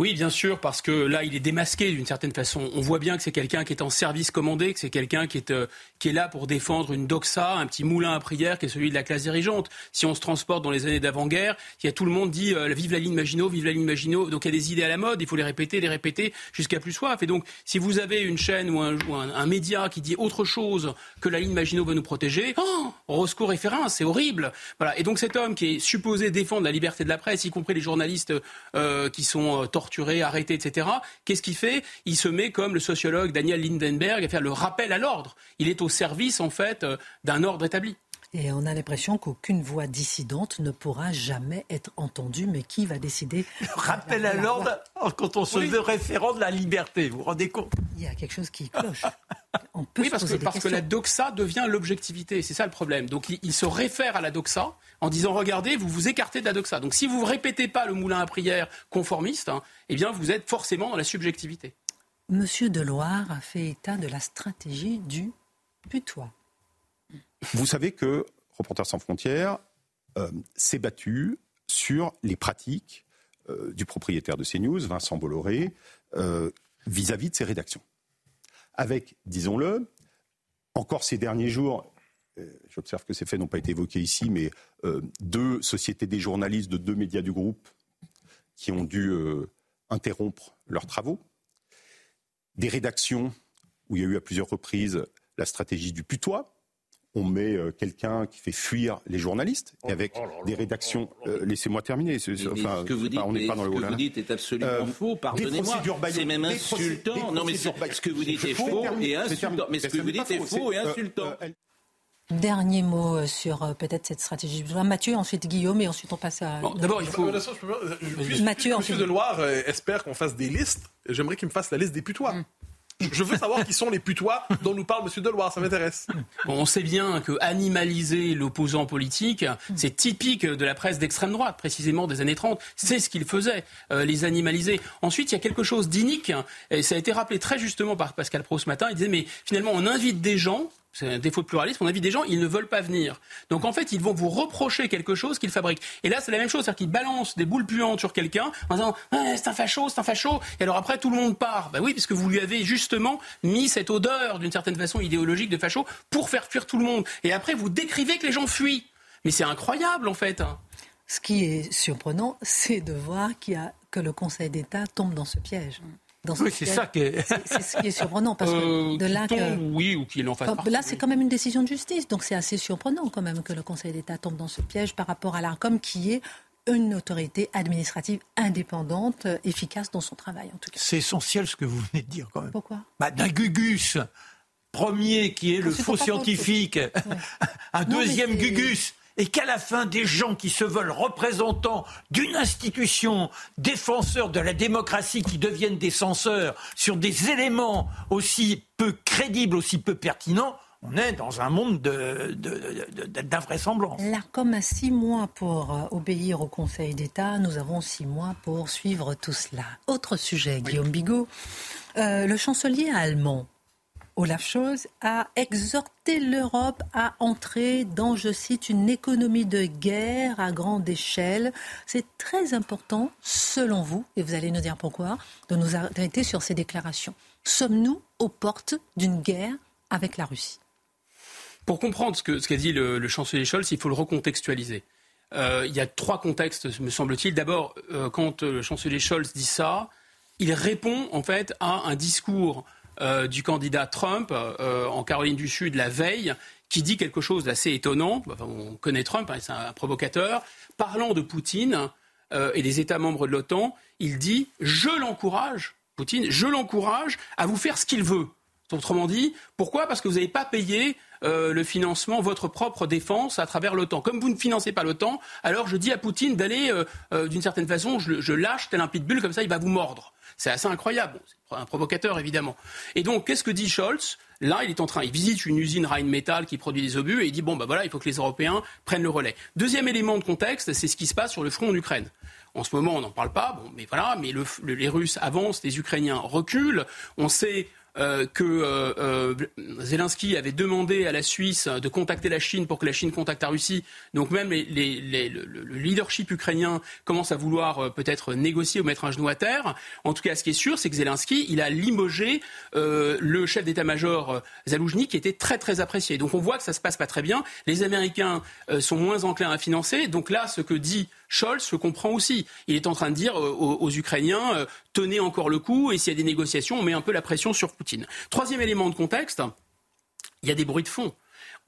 Oui, bien sûr, parce que là, il est démasqué d'une certaine façon. On voit bien que c'est quelqu'un qui est en service commandé, que c'est quelqu'un qui est, euh, qui est là pour défendre une doxa, un petit moulin à prière qui est celui de la classe dirigeante. Si on se transporte dans les années d'avant-guerre, il y a tout le monde dit euh, vive la ligne Maginot, vive la ligne Maginot. Donc il y a des idées à la mode, il faut les répéter, les répéter jusqu'à plus soif. Et donc, si vous avez une chaîne ou un, un, média qui dit autre chose que la ligne Maginot va nous protéger, oh, Roscoe référence, c'est horrible. Voilà. Et donc cet homme qui est supposé défendre la liberté de la presse, y compris les journalistes euh, qui sont torturés, torturé, arrêté, etc. Qu'est-ce qu'il fait? Il se met comme le sociologue Daniel Lindenberg à faire le rappel à l'ordre. Il est au service, en fait, euh, d'un ordre établi. Et on a l'impression qu'aucune voix dissidente ne pourra jamais être entendue, mais qui va décider Rappel à l'ordre quand on se veut référent de la liberté, vous vous rendez compte? Il y a quelque chose qui cloche. On peut oui, parce, que, parce que, la doxa devient l'objectivité, c'est ça le problème. Donc il, il, se réfère à la doxa en disant regardez, vous vous écartez de la doxa. Donc si vous ne répétez pas le moulin à prière conformiste, hein, eh bien vous êtes forcément dans la subjectivité. Monsieur Deloire a fait état de la stratégie du putois. Vous savez que Reporters sans frontières euh, s'est battu sur les pratiques euh, du propriétaire de CNews, Vincent Bolloré, euh, vis-à-vis de ses rédactions. Avec, disons-le, encore ces derniers jours, j'observe que ces faits n'ont pas été évoqués ici, mais deux sociétés des journalistes de deux médias du groupe qui ont dû interrompre leurs travaux, des rédactions où il y a eu à plusieurs reprises la stratégie du putois, on met euh, quelqu'un qui fait fuir les journalistes et avec oh des rédactions. Euh, laissez-moi terminer. ce que vous dites, pas dans le ce que vous dites est absolument euh, faux. Pardonnez-moi. C'est même insultant. Non, mais ce que vous dites est faux et insultant. Mais ce que vous dites est faux et insultant. Dernier mot sur peut-être cette stratégie. Mathieu, ensuite Guillaume, et ensuite on passe à. D'abord, il faut. Mathieu, Monsieur Deloire espère qu'on fasse des listes. J'aimerais qu'il me fasse la liste des putois. Je veux savoir qui sont les putois dont nous parle M. Deloire, ça m'intéresse. on sait bien que animaliser l'opposant politique, c'est typique de la presse d'extrême droite, précisément des années 30. C'est ce qu'il faisait, euh, les animaliser. Ensuite, il y a quelque chose d'inique, et ça a été rappelé très justement par Pascal Pro ce matin. Il disait, mais finalement, on invite des gens c'est un défaut de pluralisme. On invite des gens, ils ne veulent pas venir. Donc en fait, ils vont vous reprocher quelque chose qu'ils fabriquent. Et là, c'est la même chose, c'est-à-dire qu'ils balancent des boules puantes sur quelqu'un en disant c'est un facho, c'est un facho. Et alors après, tout le monde part. Ben oui, parce que vous lui avez justement mis cette odeur d'une certaine façon idéologique de facho pour faire fuir tout le monde. Et après, vous décrivez que les gens fuient. Mais c'est incroyable en fait. Ce qui est surprenant, c'est de voir a, que le Conseil d'État tombe dans ce piège oui, c'est ça qui est... C'est ce qui est surprenant. Parce que euh, de là, oui, ou qu'il en fasse Là, c'est quand même une décision de justice. Donc c'est assez surprenant quand même que le Conseil d'État tombe dans ce piège par rapport à l'ARCOM qui est une autorité administrative indépendante, efficace dans son travail en tout cas. C'est essentiel ce que vous venez de dire quand même. Pourquoi? Bah, D'un Gugus premier qui est le faux scientifique, un deuxième Gugus et qu'à la fin, des gens qui se veulent représentants d'une institution, défenseurs de la démocratie, qui deviennent des censeurs sur des éléments aussi peu crédibles, aussi peu pertinents, on est dans un monde d'invraisemblance. L'ARCOM a six mois pour euh, obéir au Conseil d'État. Nous avons six mois pour suivre tout cela. Autre sujet, Guillaume Bigot. Euh, le chancelier allemand, Olaf Scholz, a exhorté l'Europe à entrer dans, je cite, une économie de guerre à grande échelle. C'est très important, selon vous, et vous allez nous dire pourquoi, de nous arrêter sur ces déclarations. Sommes-nous aux portes d'une guerre avec la Russie? Pour comprendre ce qu'a dit le, chancelier Scholz, il faut le recontextualiser. Euh, il y a trois contextes, me semble-t-il. D'abord, euh, quand le chancelier Scholz dit ça, il répond en fait à un discours du candidat Trump en Caroline du Sud la veille, qui dit quelque chose d'assez étonnant. on connaît Trump, hein, c'est un provocateur. Parlant de Poutine et des États membres de l'OTAN, il dit Je l'encourage, Poutine, je l'encourage à vous faire ce qu'il veut. Autrement dit, pourquoi? Parce que vous n'avez pas payé euh, le financement, votre propre défense à travers l'OTAN. Comme vous ne financez pas l'OTAN, alors je dis à Poutine d'aller, euh, euh, d'une certaine façon, je, lâche tel un pitbull, comme ça il va vous mordre. C'est assez incroyable. c'est un provocateur, évidemment. Et donc, qu'est-ce que dit Scholz? Là, il est en train, il visite une usine Rheinmetall qui produit des obus et il dit bon, ben voilà, il faut que les Européens prennent le relais. Deuxième élément de contexte, c'est ce qui se passe sur le front en Ukraine. En ce moment, on n'en parle pas, bon, mais voilà, mais les Russes avancent, les Ukrainiens reculent. On sait euh, que euh, euh, Zelensky avait demandé à la Suisse de contacter la Chine pour que la Chine contacte la Russie. Donc même le, leadership ukrainien commence à vouloir peut-être négocier ou mettre un genou à terre. En tout cas, ce qui est sûr, c'est que Zelensky, il a limogé le chef d'état-major Zaloujny, qui était très très apprécié. Donc on voit que ça se passe pas très bien. Les Américains sont moins enclins à financer. Donc là, ce que dit Scholz se comprend aussi. Il est en train de dire aux, Ukrainiens tenez encore le coup et s'il y a des négociations, on met un peu la pression sur Poutine. Troisième élément de contexte, il y a des bruits de fond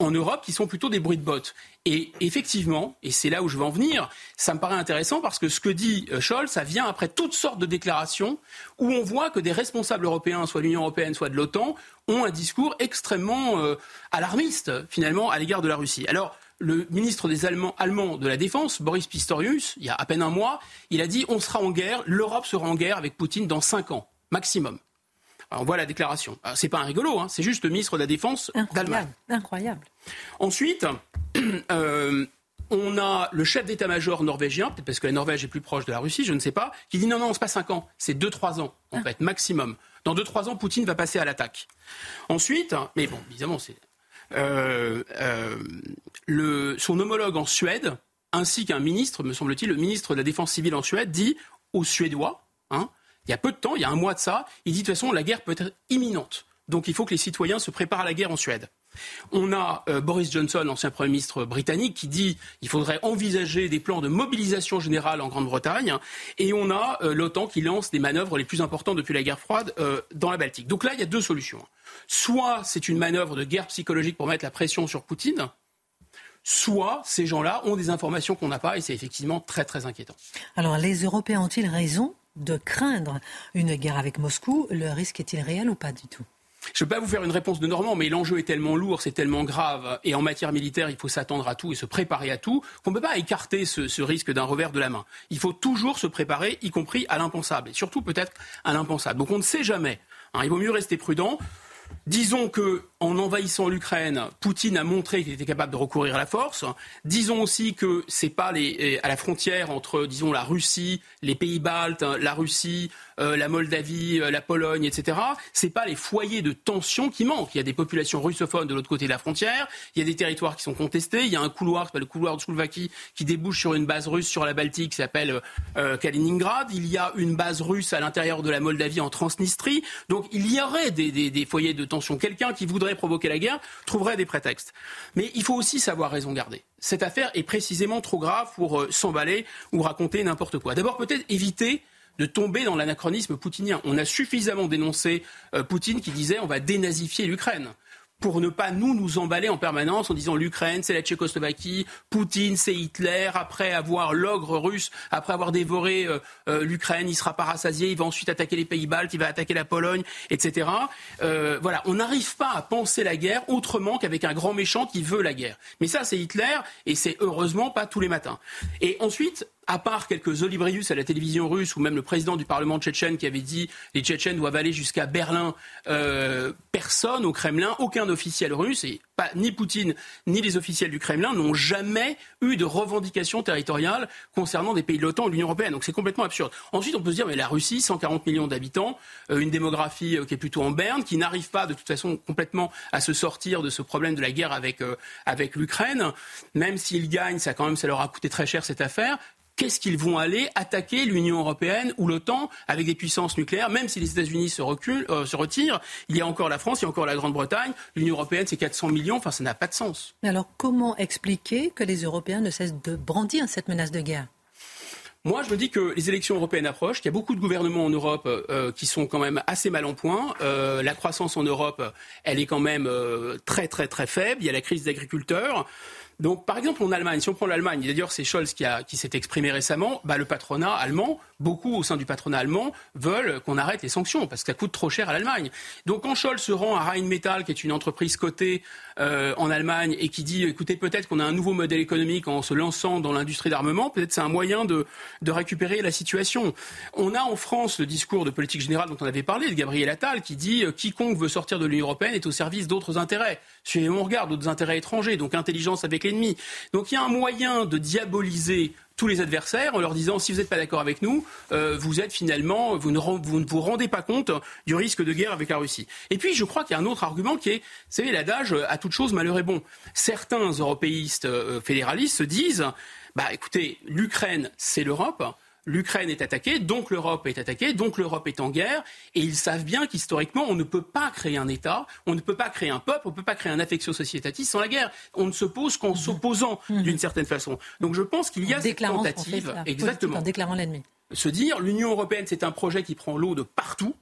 en Europe qui sont plutôt des bruits de bottes. Et effectivement, et c'est là où je veux en venir, ça me paraît intéressant parce que ce que dit euh, Scholz, ça vient après toutes sortes de déclarations où on voit que des responsables européens, soit de l'Union européenne, soit de l'OTAN, ont un discours extrêmement euh, alarmiste finalement à l'égard de la Russie. Alors, le ministre des Allemands, Allemands de la Défense, Boris Pistorius, il y a à peine un mois, il a dit on sera en guerre, l'Europe sera en guerre avec Poutine dans cinq ans, maximum. on voit la déclaration. C'est pas un rigolo, hein, c'est juste le ministre de la Défense d'Allemagne. Incroyable. Ensuite, euh, on a le chef d'état-major norvégien, peut-être parce que la Norvège est plus proche de la Russie, je ne sais pas, qui dit non, non, c'est pas cinq ans, c'est deux, trois ans, en ah. fait, maximum. Dans deux, trois ans, Poutine va passer à l'attaque. Ensuite, mais bon, évidemment, c'est euh, euh, son homologue en Suède, ainsi qu'un ministre, me semble-t-il, le ministre de la Défense civile en Suède, dit aux Suédois, hein, il y a peu de temps, il y a un mois de ça, il dit de toute façon la guerre peut être imminente. Donc il faut que les citoyens se préparent à la guerre en Suède. On a euh, Boris Johnson, ancien Premier ministre britannique, qui dit qu'il faudrait envisager des plans de mobilisation générale en Grande-Bretagne. Et on a l'OTAN qui lance des manœuvres les plus importantes depuis la guerre froide dans la Baltique. Donc là, il y a deux solutions. Soit c'est une manœuvre de guerre psychologique pour mettre la pression sur Poutine, soit ces gens-là ont des informations qu'on n'a pas et c'est effectivement très très inquiétant. Alors les Européens ont-ils raison de craindre une guerre avec Moscou? Le risque est-il réel ou pas du tout? Je ne peux pas vous faire une réponse de Normand, mais l'enjeu est tellement lourd, c'est tellement grave, et en matière militaire, il faut s'attendre à tout et se préparer à tout, qu'on ne peut pas écarter ce risque d'un revers de la main. Il faut toujours se préparer, y compris à l'impensable, et surtout peut-être à l'impensable. Donc on ne sait jamais. Hein. il vaut mieux rester prudent. Disons que en envahissant l'Ukraine, Poutine a montré qu'il était capable de recourir à la force. Disons aussi que c'est pas les, à la frontière entre, disons, la Russie, les pays baltes, la Russie, euh, la Moldavie, euh, la Pologne, etc. C'est pas les foyers de tension qui manquent. Il y a des populations russophones de l'autre côté de la frontière. Il y a des territoires qui sont contestés. Il y a un couloir, le couloir de Slovaquie, qui débouche sur une base russe sur la Baltique, qui s'appelle euh, Kaliningrad. Il y a une base russe à l'intérieur de la Moldavie en Transnistrie. Donc il y aurait des, des foyers de tension. Quelqu'un qui voudrait provoquer la guerre trouverait des prétextes. Mais il faut aussi savoir raison garder. Cette affaire est précisément trop grave pour euh, s'emballer ou raconter n'importe quoi. D'abord, peut-être éviter de tomber dans l'anachronisme poutinien. On a suffisamment dénoncé euh, Poutine qui disait on va dénazifier l'Ukraine. Pour ne pas nous nous emballer en permanence en disant l'Ukraine, c'est la Tchécoslovaquie, Poutine, c'est Hitler. Après avoir l'ogre russe, après avoir dévoré euh, euh, l'Ukraine, il sera pas rassasié, il va ensuite attaquer les pays baltes, il va attaquer la Pologne, etc. Euh, voilà, on n'arrive pas à penser la guerre autrement qu'avec un grand méchant qui veut la guerre. Mais ça, c'est Hitler, et c'est heureusement pas tous les matins. Et ensuite, à part quelques olibrius à la télévision russe ou même le président du Parlement tchétchène qui avait dit les Tchétchènes doivent aller jusqu'à Berlin, euh, personne au Kremlin, aucun officiel russe, et pas, ni Poutine ni les officiels du Kremlin n'ont jamais eu de revendication territoriale concernant des pays de l'OTAN ou de l'Union européenne. Donc c'est complètement absurde. Ensuite, on peut se dire, mais la Russie, 140 millions d'habitants, euh, une démographie euh, qui est plutôt en berne, qui n'arrive pas de toute façon complètement à se sortir de ce problème de la guerre avec, avec l'Ukraine, même s'ils gagnent, ça quand même, ça leur a coûté très cher cette affaire qu'est-ce qu'ils vont aller attaquer l'Union européenne ou l'OTAN avec des puissances nucléaires, même si les États-Unis se, euh, se retirent. Il y a encore la France, il y a encore la Grande-Bretagne. L'Union européenne, c'est 400 millions. Enfin, ça n'a pas de sens. Mais alors, comment expliquer que les Européens ne cessent de brandir cette menace de guerre? Moi, je me dis que les élections européennes approchent, qu'il y a beaucoup de gouvernements en Europe euh, qui sont quand même assez mal en point. Euh, la croissance en Europe, elle est quand même très, très, très faible. Il y a la crise d'agriculteurs. Donc, par exemple, en Allemagne, si on prend l'Allemagne, d'ailleurs, c'est Scholz qui, qui s'est exprimé récemment, bah, le patronat allemand, beaucoup au sein du patronat allemand, veulent qu'on arrête les sanctions parce que ça coûte trop cher à l'Allemagne. Donc, quand Scholz se rend à Rheinmetall, qui est une entreprise cotée euh, en Allemagne, et qui dit, écoutez, peut-être qu'on a un nouveau modèle économique en se lançant dans l'industrie d'armement, peut-être c'est un moyen de, de récupérer la situation. On a en France le discours de politique générale dont on avait parlé, de Gabriel Attal, qui dit, euh, quiconque veut sortir de l'Union européenne est au service d'autres intérêts. Si on regarde d'autres intérêts étrangers, donc intelligence avec les donc il y a un moyen de diaboliser tous les adversaires en leur disant si vous n'êtes pas d'accord avec nous, euh, vous êtes finalement, vous ne, vous rendez pas compte du risque de guerre avec la Russie. Et puis je crois qu'il y a un autre argument qui est, vous l'adage à toute chose malheur est bon. Certains européistes euh, fédéralistes se disent, bah écoutez, l'Ukraine c'est l'Europe l'Ukraine est attaquée, donc l'Europe est attaquée, donc l'Europe est en guerre, et ils savent bien qu'historiquement, on ne peut pas créer un État, on ne peut pas créer un peuple, on ne peut pas créer un affectio societatis sans la guerre. On ne se pose qu'en mhm. s'opposant mhm. d'une certaine façon. Donc je pense qu'il y a cette tentative, exactement, en déclarant l'ennemi. Se dire, l'Union européenne, c'est un projet qui prend l'eau de partout.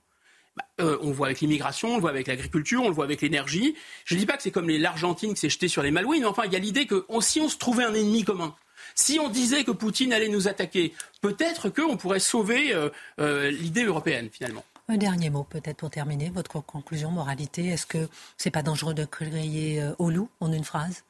Bah, euh, on le voit avec l'immigration, on le voit avec l'agriculture, on le voit avec l'énergie. Je ne dis pas que c'est comme l'Argentine qui s'est jetée sur les Malouines, mais enfin, il y a l'idée que si on se trouvait un ennemi commun, si on disait que Poutine allait nous attaquer, peut-être qu'on pourrait sauver euh, euh, l'idée européenne finalement. Un dernier mot peut-être pour terminer, votre conclusion, moralité. Est-ce que c'est pas dangereux de crier euh, au loup en une phrase?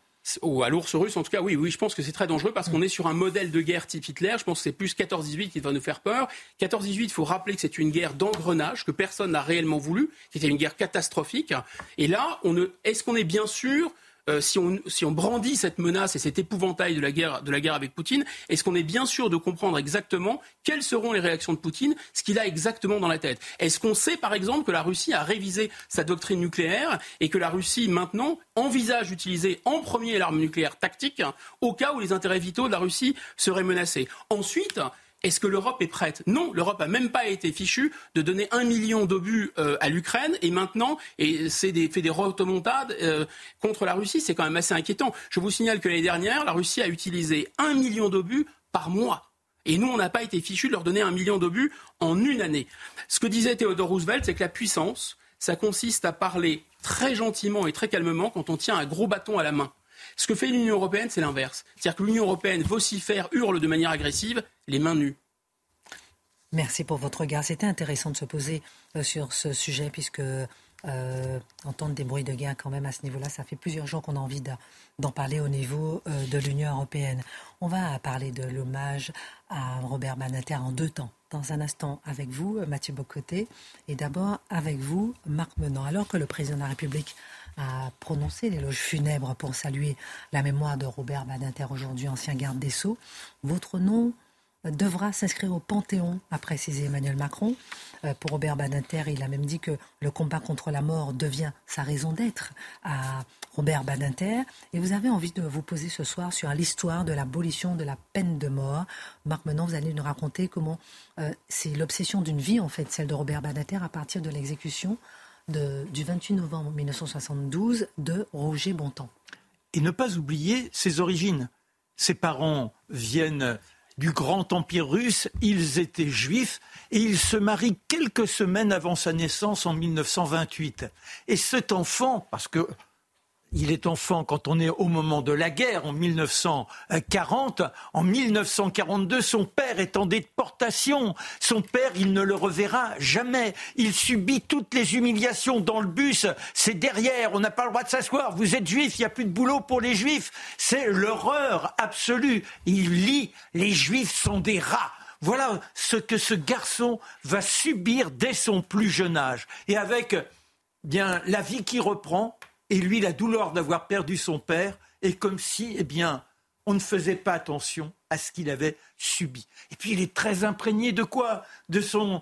Ou à l'ours russe, en tout cas, oui, oui, je pense que c'est très dangereux parce qu'on est sur un modèle de guerre type Hitler. Je pense que c'est plus 14-18 qui va nous faire peur. 14-18, il faut rappeler que c'est une guerre d'engrenage que personne n'a réellement voulu, qui était une guerre catastrophique. Et là, est-ce qu'on est bien sûr euh, si, on, brandit cette menace et cet épouvantail de la guerre, de la guerre avec Poutine, est-ce qu'on est bien sûr de comprendre exactement quelles seront les réactions de Poutine, ce qu'il a exactement dans la tête? Est-ce qu'on sait par exemple que la Russie a révisé sa doctrine nucléaire et que la Russie maintenant envisage d'utiliser en premier l'arme nucléaire tactique au cas où les intérêts vitaux de la Russie seraient menacés? Ensuite, est-ce que l'Europe est prête? Non, l'Europe n'a même pas été fichue de donner un million d'obus euh, à l'Ukraine et maintenant, et c'est fait des rotomontades euh, contre la Russie, c'est quand même assez inquiétant. Je vous signale que l'année dernière, la Russie a utilisé un million d'obus par mois. Et nous, on n'a pas été fichus de leur donner un million d'obus en une année. Ce que disait Theodore Roosevelt, c'est que la puissance, ça consiste à parler très gentiment et très calmement quand on tient un gros bâton à la main. Ce que fait l'Union européenne, c'est l'inverse. C'est-à-dire que l'Union européenne vocifère, hurle de manière agressive, les mains nues. Merci pour votre regard. C'était intéressant de se poser euh, sur ce sujet, puisque euh, entendre des bruits de guerre quand même à ce niveau-là, ça fait plusieurs jours qu'on a envie d'en parler au niveau euh, de l'Union européenne. On va parler de l'hommage à Robert Banater en deux temps. Dans un instant avec vous, Mathieu Bocoté, et d'abord avec vous, Marc Menant. Alors que le président de la République a prononcé l'éloge funèbre pour saluer la mémoire de Robert Badinter, aujourd'hui ancien garde des Sceaux. Votre nom devra s'inscrire au Panthéon, a précisé Emmanuel Macron. Euh, pour Robert Badinter, il a même dit que le combat contre la mort devient sa raison d'être à Robert Badinter. Et vous avez envie de vous poser ce soir sur l'histoire de l'abolition de la peine de mort. Marc, maintenant, vous allez nous raconter comment euh, c'est l'obsession d'une vie, en fait, celle de Robert Badinter, à partir de l'exécution du 28 novembre 1972 de Roger Bontemps. Et ne pas oublier ses origines. Ses parents viennent du grand empire russe, ils étaient juifs et ils se marient quelques semaines avant sa naissance en 1928. Et cet enfant, parce que il est enfant quand on est au moment de la guerre en 1940. En 1942, son père est en déportation. Son père, il ne le reverra jamais. Il subit toutes les humiliations dans le bus. C'est derrière. On n'a pas le droit de s'asseoir. Vous êtes juif. Il n'y a plus de boulot pour les juifs. C'est l'horreur absolue. Il lit. Les juifs sont des rats. Voilà ce que ce garçon va subir dès son plus jeune âge. Et avec bien la vie qui reprend, et lui, la douleur d'avoir perdu son père est comme si, eh bien, on ne faisait pas attention à ce qu'il avait subi. Et puis il est très imprégné de quoi? De son,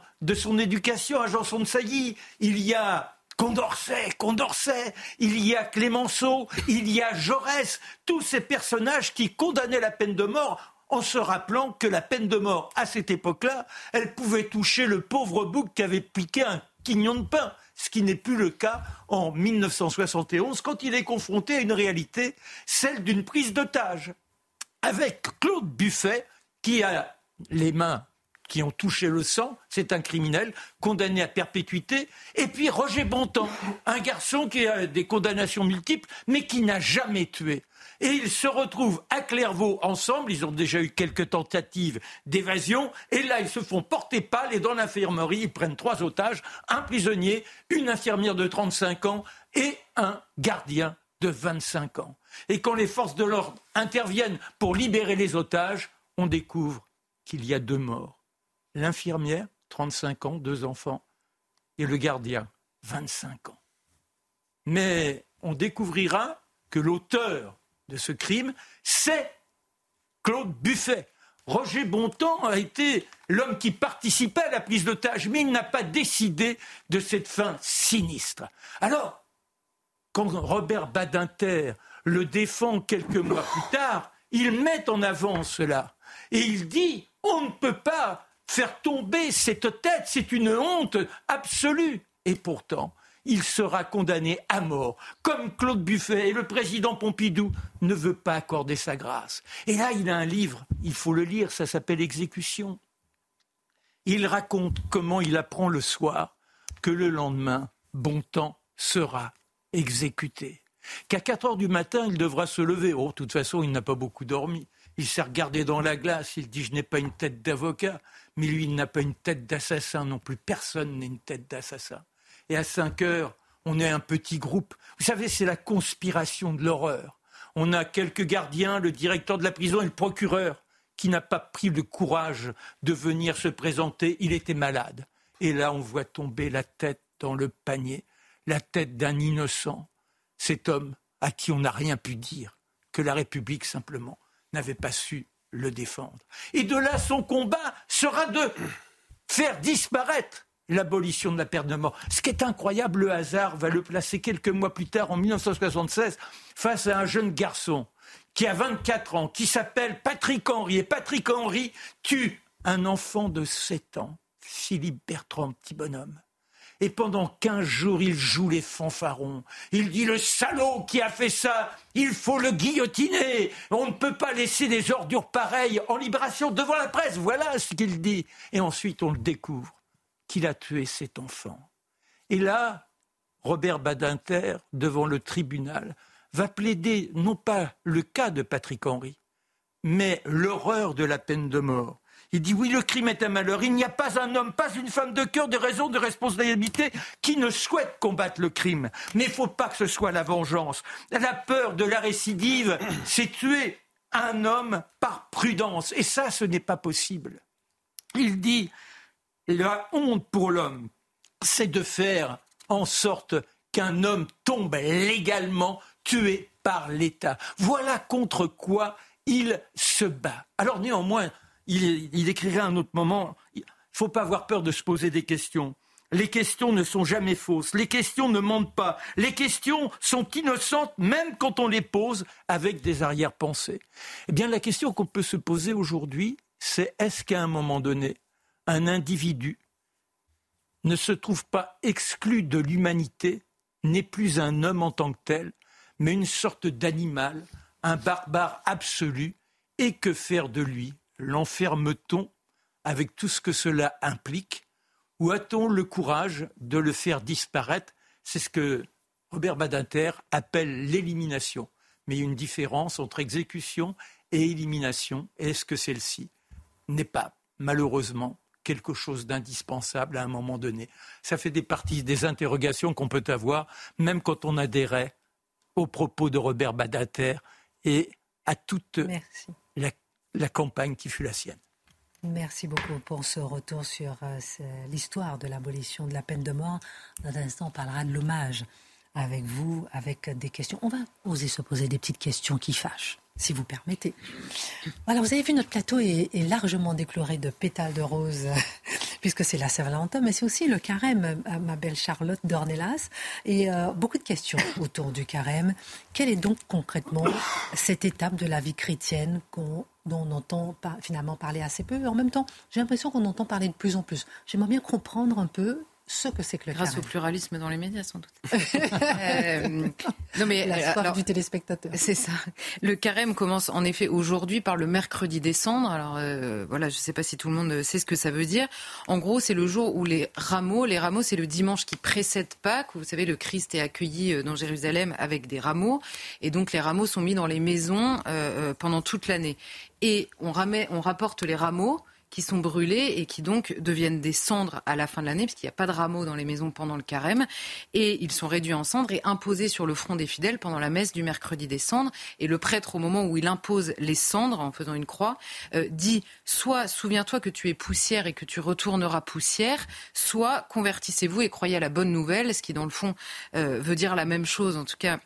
éducation à Janson de Sailly. Il y a Condorcet, Condorcet, il y a Clémenceau, il y a Jaurès, tous ces personnages qui condamnaient la peine de mort en se rappelant que la peine de mort, à cette époque-là, elle pouvait toucher le pauvre bouc qui avait piqué un quignon de pain ce qui n'est plus le cas en 1971, quand il est confronté à une réalité, celle d'une prise d'otage, avec Claude Buffet, qui a les mains qui ont touché le sang, c'est un criminel condamné à perpétuité, et puis Roger Bontemps, un garçon qui a des condamnations multiples, mais qui n'a jamais tué. Et ils se retrouvent à Clairvaux ensemble. Ils ont déjà eu quelques tentatives d'évasion. Et là, ils se font porter pâle. Et dans l'infirmerie, ils prennent trois otages un prisonnier, une infirmière de 35 ans et un gardien de 25 ans. Et quand les forces de l'ordre interviennent pour libérer les otages, on découvre qu'il y a deux morts. L'infirmière, 35 ans, deux enfants, et le gardien, 25 ans. Mais on découvrira que l'auteur de ce crime, c'est Claude Buffet. Roger Bontemps a été l'homme qui participait à la prise d'otage, mais il n'a pas décidé de cette fin sinistre. Alors, quand Robert Badinter le défend quelques mois plus tard, il met en avant cela. Et il dit, on ne peut pas faire tomber cette tête, c'est une honte absolue. Et pourtant, il sera condamné à mort, comme Claude Buffet. Et le président Pompidou ne veut pas accorder sa grâce. Et là, il a un livre, il faut le lire, ça s'appelle Exécution. Il raconte comment il apprend le soir que le lendemain, Bontemps sera exécuté. Qu'à 4 heures du matin, il devra se lever. Oh, de toute façon, il n'a pas beaucoup dormi. Il s'est regardé dans la glace, il dit Je n'ai pas une tête d'avocat, mais lui, il n'a pas une tête d'assassin non plus. Personne n'a une tête d'assassin et à 5 heures, on est un petit groupe. Vous savez, c'est la conspiration de l'horreur. On a quelques gardiens, le directeur de la prison et le procureur qui n'a pas pris le courage de venir se présenter. Il était malade. Et là, on voit tomber la tête dans le panier, la tête d'un innocent, cet homme à qui on n'a rien pu dire, que la République simplement n'avait pas su le défendre. Et de là, son combat sera de faire disparaître l'abolition de la peine de mort. Ce qui est incroyable, le hasard va le placer quelques mois plus tard, en 1976, face à un jeune garçon qui a 24 ans, qui s'appelle Patrick Henry. Et Patrick Henry tue un enfant de 7 ans, Philippe Bertrand, petit bonhomme. Et pendant 15 jours, il joue les fanfarons. Il dit le salaud qui a fait ça, il faut le guillotiner. On ne peut pas laisser des ordures pareilles en libération devant la presse. Voilà ce qu'il dit. Et ensuite, on le découvre qu'il a tué cet enfant. Et là, Robert Badinter, devant le tribunal, va plaider non pas le cas de Patrick Henry, mais l'horreur de la peine de mort. Il dit oui, le crime est un malheur. Il n'y a pas un homme, pas une femme de cœur, de raison de responsabilité qui ne souhaite combattre le crime. Mais il ne faut pas que ce soit la vengeance. La peur de la récidive, c'est tuer un homme par prudence. Et ça, ce n'est pas possible. Il dit la honte pour l'homme, c'est de faire en sorte qu'un homme tombe légalement tué par l'État. Voilà contre quoi il se bat. Alors néanmoins, il, écrirait à un autre moment, il ne faut pas avoir peur de se poser des questions. Les questions ne sont jamais fausses, les questions ne mentent pas, les questions sont innocentes même quand on les pose avec des arrière-pensées. Eh bien la question qu'on peut se poser aujourd'hui, c'est est-ce qu'à un moment donné, un individu ne se trouve pas exclu de l'humanité, n'est plus un homme en tant que tel, mais une sorte d'animal, un barbare absolu, et que faire de lui? L'enferme-t-on avec tout ce que cela implique, ou a-t-on le courage de le faire disparaître? C'est ce que Robert Badinter appelle l'élimination. Mais une différence entre exécution et élimination. Est-ce que celle-ci n'est pas, malheureusement, quelque chose d'indispensable à un moment donné Ça fait des parties des interrogations qu'on peut avoir, même quand on adhérait aux propos de Robert Badinter et à toute la campagne qui fut la sienne. Merci beaucoup pour ce retour sur euh, l'histoire de l'abolition de la peine de mort. Dans un instant, on parlera de l'hommage avec vous, avec des questions. On va oser se poser des petites questions qui fâchent, si vous permettez. Voilà, vous avez vu, notre plateau est, largement décoloré de pétales de rose, puisque c'est la Saint-Valentin, mais c'est aussi le carême, ma belle Charlotte d'Ornelas. Et euh, beaucoup de questions autour du carême. Quelle est donc concrètement cette étape de la vie chrétienne qu'on dont on entend finalement parler assez peu. en même temps, j'ai l'impression qu'on entend parler de plus en plus. J'aimerais bien comprendre un peu ce que c'est que le Grâce au pluralisme dans les médias, sans doute. euh, non mais la alors, du téléspectateur. C'est ça. Le carême commence en effet aujourd'hui par le mercredi décembre. Alors euh, voilà, je ne sais pas si tout le monde sait ce que ça veut dire. En gros, c'est le jour où les rameaux, les rameaux, c'est le dimanche qui précède Pâques. Vous savez, le Christ est accueilli euh, dans Jérusalem avec des rameaux, et donc les rameaux sont mis dans les maisons euh, pendant toute l'année. Et on, ramène, on rapporte les rameaux qui sont brûlés et qui donc deviennent des cendres à la fin de l'année, puisqu'il n'y a pas de rameaux dans les maisons pendant le carême. Et ils sont réduits en cendres et imposés sur le front des fidèles pendant la messe du mercredi des cendres. Et le prêtre, au moment où il impose les cendres, en faisant une croix, euh, dit soit souviens-toi que tu es poussière et que tu retourneras poussière, soit convertissez-vous et croyez à la bonne nouvelle, ce qui dans le fond euh, veut dire la même chose, en tout cas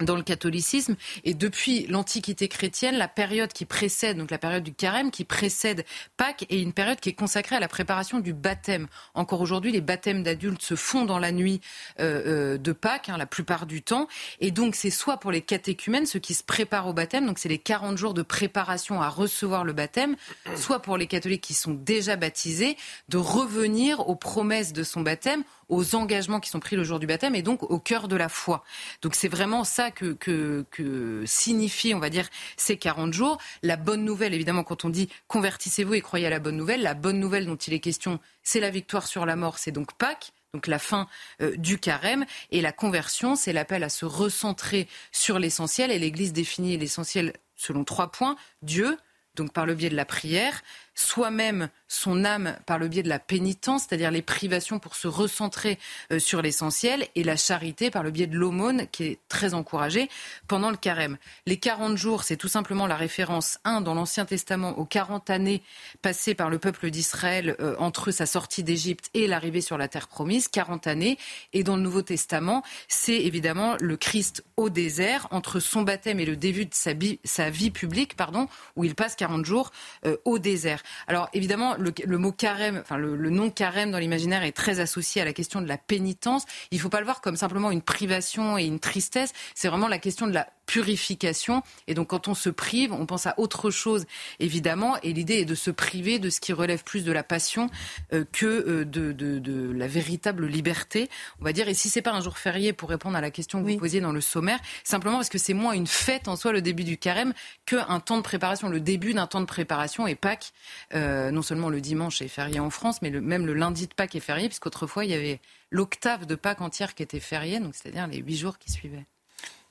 dans le catholicisme et depuis l'Antiquité chrétienne, la période qui précède, donc la période du carême, qui précède Pâques, est une période qui est consacrée à la préparation du baptême. Encore aujourd'hui, les baptêmes d'adultes se font dans la nuit euh, euh, de Pâques, hein, la plupart du temps, et donc c'est soit pour les catéchumènes, ceux qui se préparent au baptême, donc c'est les 40 jours de préparation à recevoir le baptême, soit pour les catholiques qui sont déjà baptisés, de revenir aux promesses de son baptême aux engagements qui sont pris le jour du baptême et donc au cœur de la foi. Donc c'est vraiment ça que, que, signifie, on va dire, ces 40 jours. La bonne nouvelle, évidemment, quand on dit convertissez-vous et croyez à la bonne nouvelle, la bonne nouvelle dont il est question, c'est la victoire sur la mort, c'est donc Pâques donc la fin euh, du carême. Et la conversion, c'est l'appel à se recentrer sur l'essentiel. Et l'Église définit l'essentiel selon trois points. Dieu, donc par le biais de la prière, soi-même son âme par le biais de la pénitence, c'est-à-dire les privations pour se recentrer euh, sur l'essentiel, et la charité par le biais de l'aumône, qui est très encouragée pendant le carême. Les 40 jours, c'est tout simplement la référence, un, dans l'Ancien Testament, aux 40 années passées par le peuple d'Israël euh, entre sa sortie d'Égypte et l'arrivée sur la terre promise, 40 années. Et dans le Nouveau Testament, c'est évidemment le Christ au désert, entre son baptême et le début de sa, sa vie publique, pardon, où il passe 40 jours euh, au désert. Alors évidemment, le, mot carême, enfin le, nom carême dans l'imaginaire est très associé à la question de la pénitence. Il ne faut pas le voir comme simplement une privation et une tristesse. C'est vraiment la question de la purification. Et donc, quand on se prive, on pense à autre chose, évidemment. Et l'idée est de se priver de ce qui relève plus de la passion euh, que euh, de, la véritable liberté, on va dire. Et si c'est pas un jour férié, pour répondre à la question que vous posiez dans le sommaire, simplement parce que c'est moins une fête en soi, le début du carême, qu'un temps de préparation, le début d'un temps de préparation. Et Pâques, euh, non seulement le dimanche est férié en France, mais le, même le lundi de Pâques est férié, puisqu'autrefois, il y avait l'octave de Pâques entière qui était fériée, donc c'est-à-dire les huit jours qui suivaient.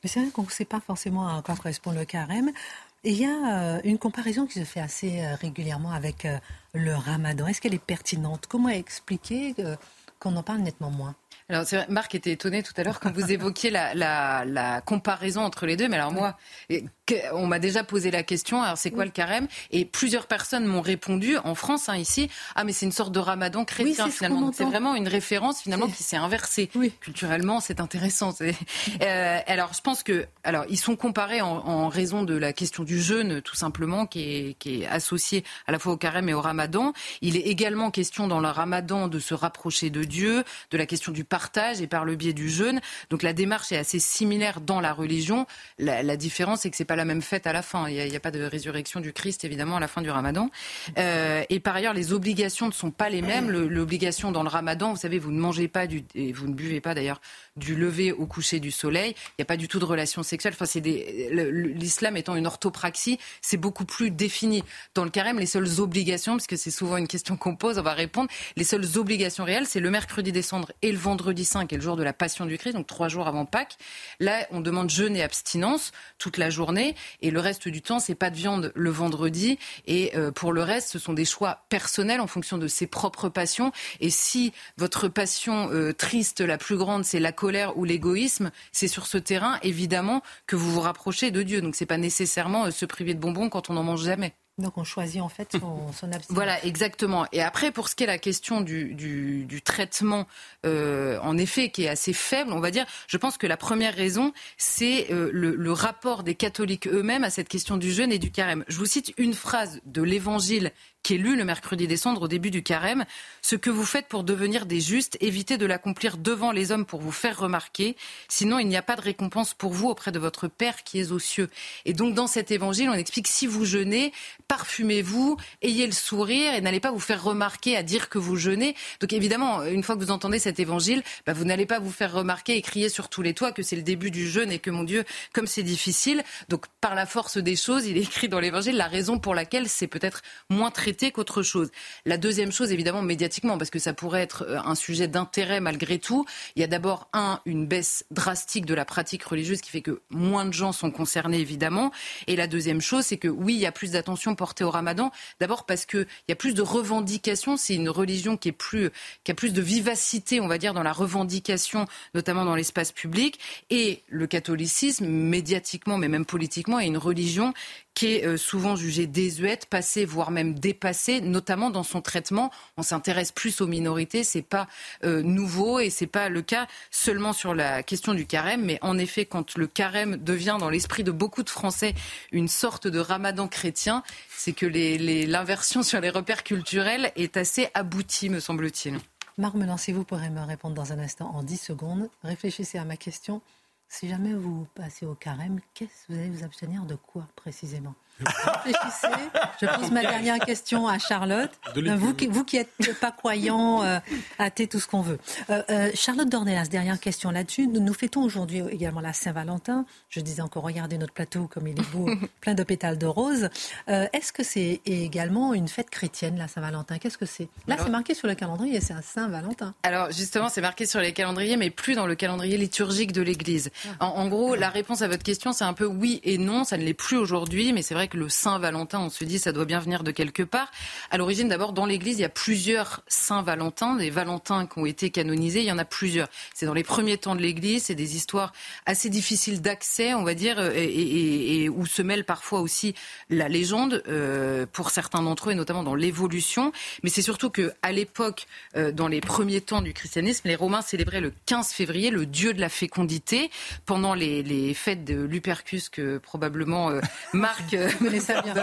Mais c'est vrai qu'on ne sait pas forcément à quoi correspond le carême. Et il y a euh, une comparaison qui se fait assez euh, régulièrement avec euh, le ramadan. Est-ce qu'elle est pertinente? Comment expliquer qu'on en parle nettement moins? Alors, Marc était étonné tout à l'heure quand vous évoquiez la, la, comparaison entre les deux. Mais alors, moi, on m'a déjà posé la question, alors c'est quoi le carême? Et plusieurs personnes m'ont répondu, en France, hein, ici, ah mais c'est une sorte de ramadan chrétien finalement. C'est vraiment une référence finalement qui s'est inversée. Culturellement, c'est intéressant. Euh, alors je pense que, alors ils sont comparés en, raison de la question du jeûne, tout simplement, qui est, qui est associée à la fois au carême et au ramadan. Il est également question dans le ramadan de se rapprocher de Dieu, de la question du partage et par le biais du jeûne. Donc la démarche est assez similaire dans la religion. La, la différence, c'est que c'est la même fête à la fin. Il n'y a, pas de résurrection du Christ, évidemment, à la fin du ramadan. Euh, et par ailleurs, les obligations ne sont pas les mêmes. L'obligation dans le ramadan, vous savez, vous ne mangez pas, du, et vous ne buvez pas d'ailleurs, du lever au coucher du soleil. Il n'y a pas du tout de relation sexuelle. Enfin, l'islam étant une orthopraxie, c'est beaucoup plus défini. Dans le carême, les seules obligations, parce que c'est souvent une question qu'on pose, on va répondre, les seules obligations réelles, c'est le mercredi des cendres et le vendredi saint, qui est le jour de la passion du Christ, donc trois jours avant Pâques. Là, on demande jeûne et abstinence toute la journée, et le reste du temps, c'est pas de viande le vendredi. Et euh, pour le reste, ce sont des choix personnels en fonction de ses propres passions. Et si votre passion euh, triste la plus grande, c'est la colère ou l'égoïsme, c'est sur ce terrain, évidemment, que vous vous rapprochez de Dieu. Donc c'est pas nécessairement euh, se priver de bonbons quand on n'en mange jamais. Donc on choisit en fait son, son abstinence. Voilà, exactement. Et après, pour ce qui est la question du, du, du traitement, euh, en effet, qui est assez faible, on va dire, je pense que la première raison, c'est euh, le, le, rapport des catholiques eux-mêmes à cette question du jeûne et du carême. Je vous cite une phrase de l'Évangile qui est lu le mercredi décembre au début du carême. Ce que vous faites pour devenir des justes, évitez de l'accomplir devant les hommes pour vous faire remarquer. Sinon, il n'y a pas de récompense pour vous auprès de votre Père qui est aux cieux. Et donc, dans cet évangile, on explique si vous jeûnez, parfumez-vous, ayez le sourire et n'allez pas vous faire remarquer à dire que vous jeûnez. Donc, évidemment, une fois que vous entendez cet évangile, bah, vous n'allez pas vous faire remarquer et crier sur tous les toits que c'est le début du jeûne et que, mon Dieu, comme c'est difficile. Donc, par la force des choses, il est écrit dans l'évangile la raison pour laquelle c'est peut-être moins qu'autre chose. La deuxième chose, évidemment, médiatiquement, parce que ça pourrait être euh, un sujet d'intérêt malgré tout, il y a d'abord, un, une baisse drastique de la pratique religieuse qui fait que moins de gens sont concernés, évidemment. Et la deuxième chose, c'est que oui, il y a plus d'attention portée au ramadan. D'abord parce qu'il y a plus de revendications. C'est une religion qui, est plus, qui a plus de vivacité, on va dire, dans la revendication, notamment dans l'espace public. Et le catholicisme, médiatiquement, mais même politiquement, est une religion qui est euh, souvent jugée désuète, passée, voire même dépassée, notamment dans son traitement. On s'intéresse plus aux minorités, c'est pas euh, nouveau et c'est pas le cas seulement sur la question du carême, mais en effet, quand le carême devient dans l'esprit de beaucoup de Français une sorte de ramadan chrétien, c'est que l'inversion sur les repères culturels est assez aboutie, me semble-t-il. Marc, me lancez-vous pour me répondre dans un instant en 10 secondes. Réfléchissez à ma question. Si jamais vous passez au carême, qu'est-ce que vous allez vous abstenir de quoi précisément? Réfléchissez. Je pose ma dernière question à Charlotte. Vous qui, vous qui êtes pas croyant, euh, athée, tout ce qu'on veut. Euh, euh, Charlotte Dornelas, dernière question là-dessus. Nous, nous fêtons aujourd'hui également la Saint-Valentin. Je disais encore, regardez notre plateau comme il est beau, plein de pétales de roses. Est-ce que c'est également une fête chrétienne, la Saint-Valentin? Qu'est-ce que c'est? Là, c'est marqué sur le calendrier, c'est un Saint-Valentin. Alors, justement, c'est marqué sur les calendriers, mais plus dans le calendrier liturgique de l'Église. Ah. En, en, gros, la réponse à votre question, c'est un peu oui et non. Ça ne l'est plus aujourd'hui, mais c'est vrai que le Saint-Valentin, on se dit, ça doit bien venir de quelque part. À l'origine, d'abord, dans l'Église, il y a plusieurs Saint-Valentin, des Valentins qui ont été canonisés. Il y en a plusieurs. C'est dans les premiers temps de l'Église. C'est des histoires assez difficiles d'accès, on va dire, et, où se mêle parfois aussi la légende euh, pour certains d'entre eux, et notamment dans l'évolution. Mais c'est surtout que, à l'époque, euh, dans les premiers temps du christianisme, les Romains célébraient le 15 février le dieu de la fécondité pendant les, fêtes de Lupercus que probablement euh, Marc ça bien.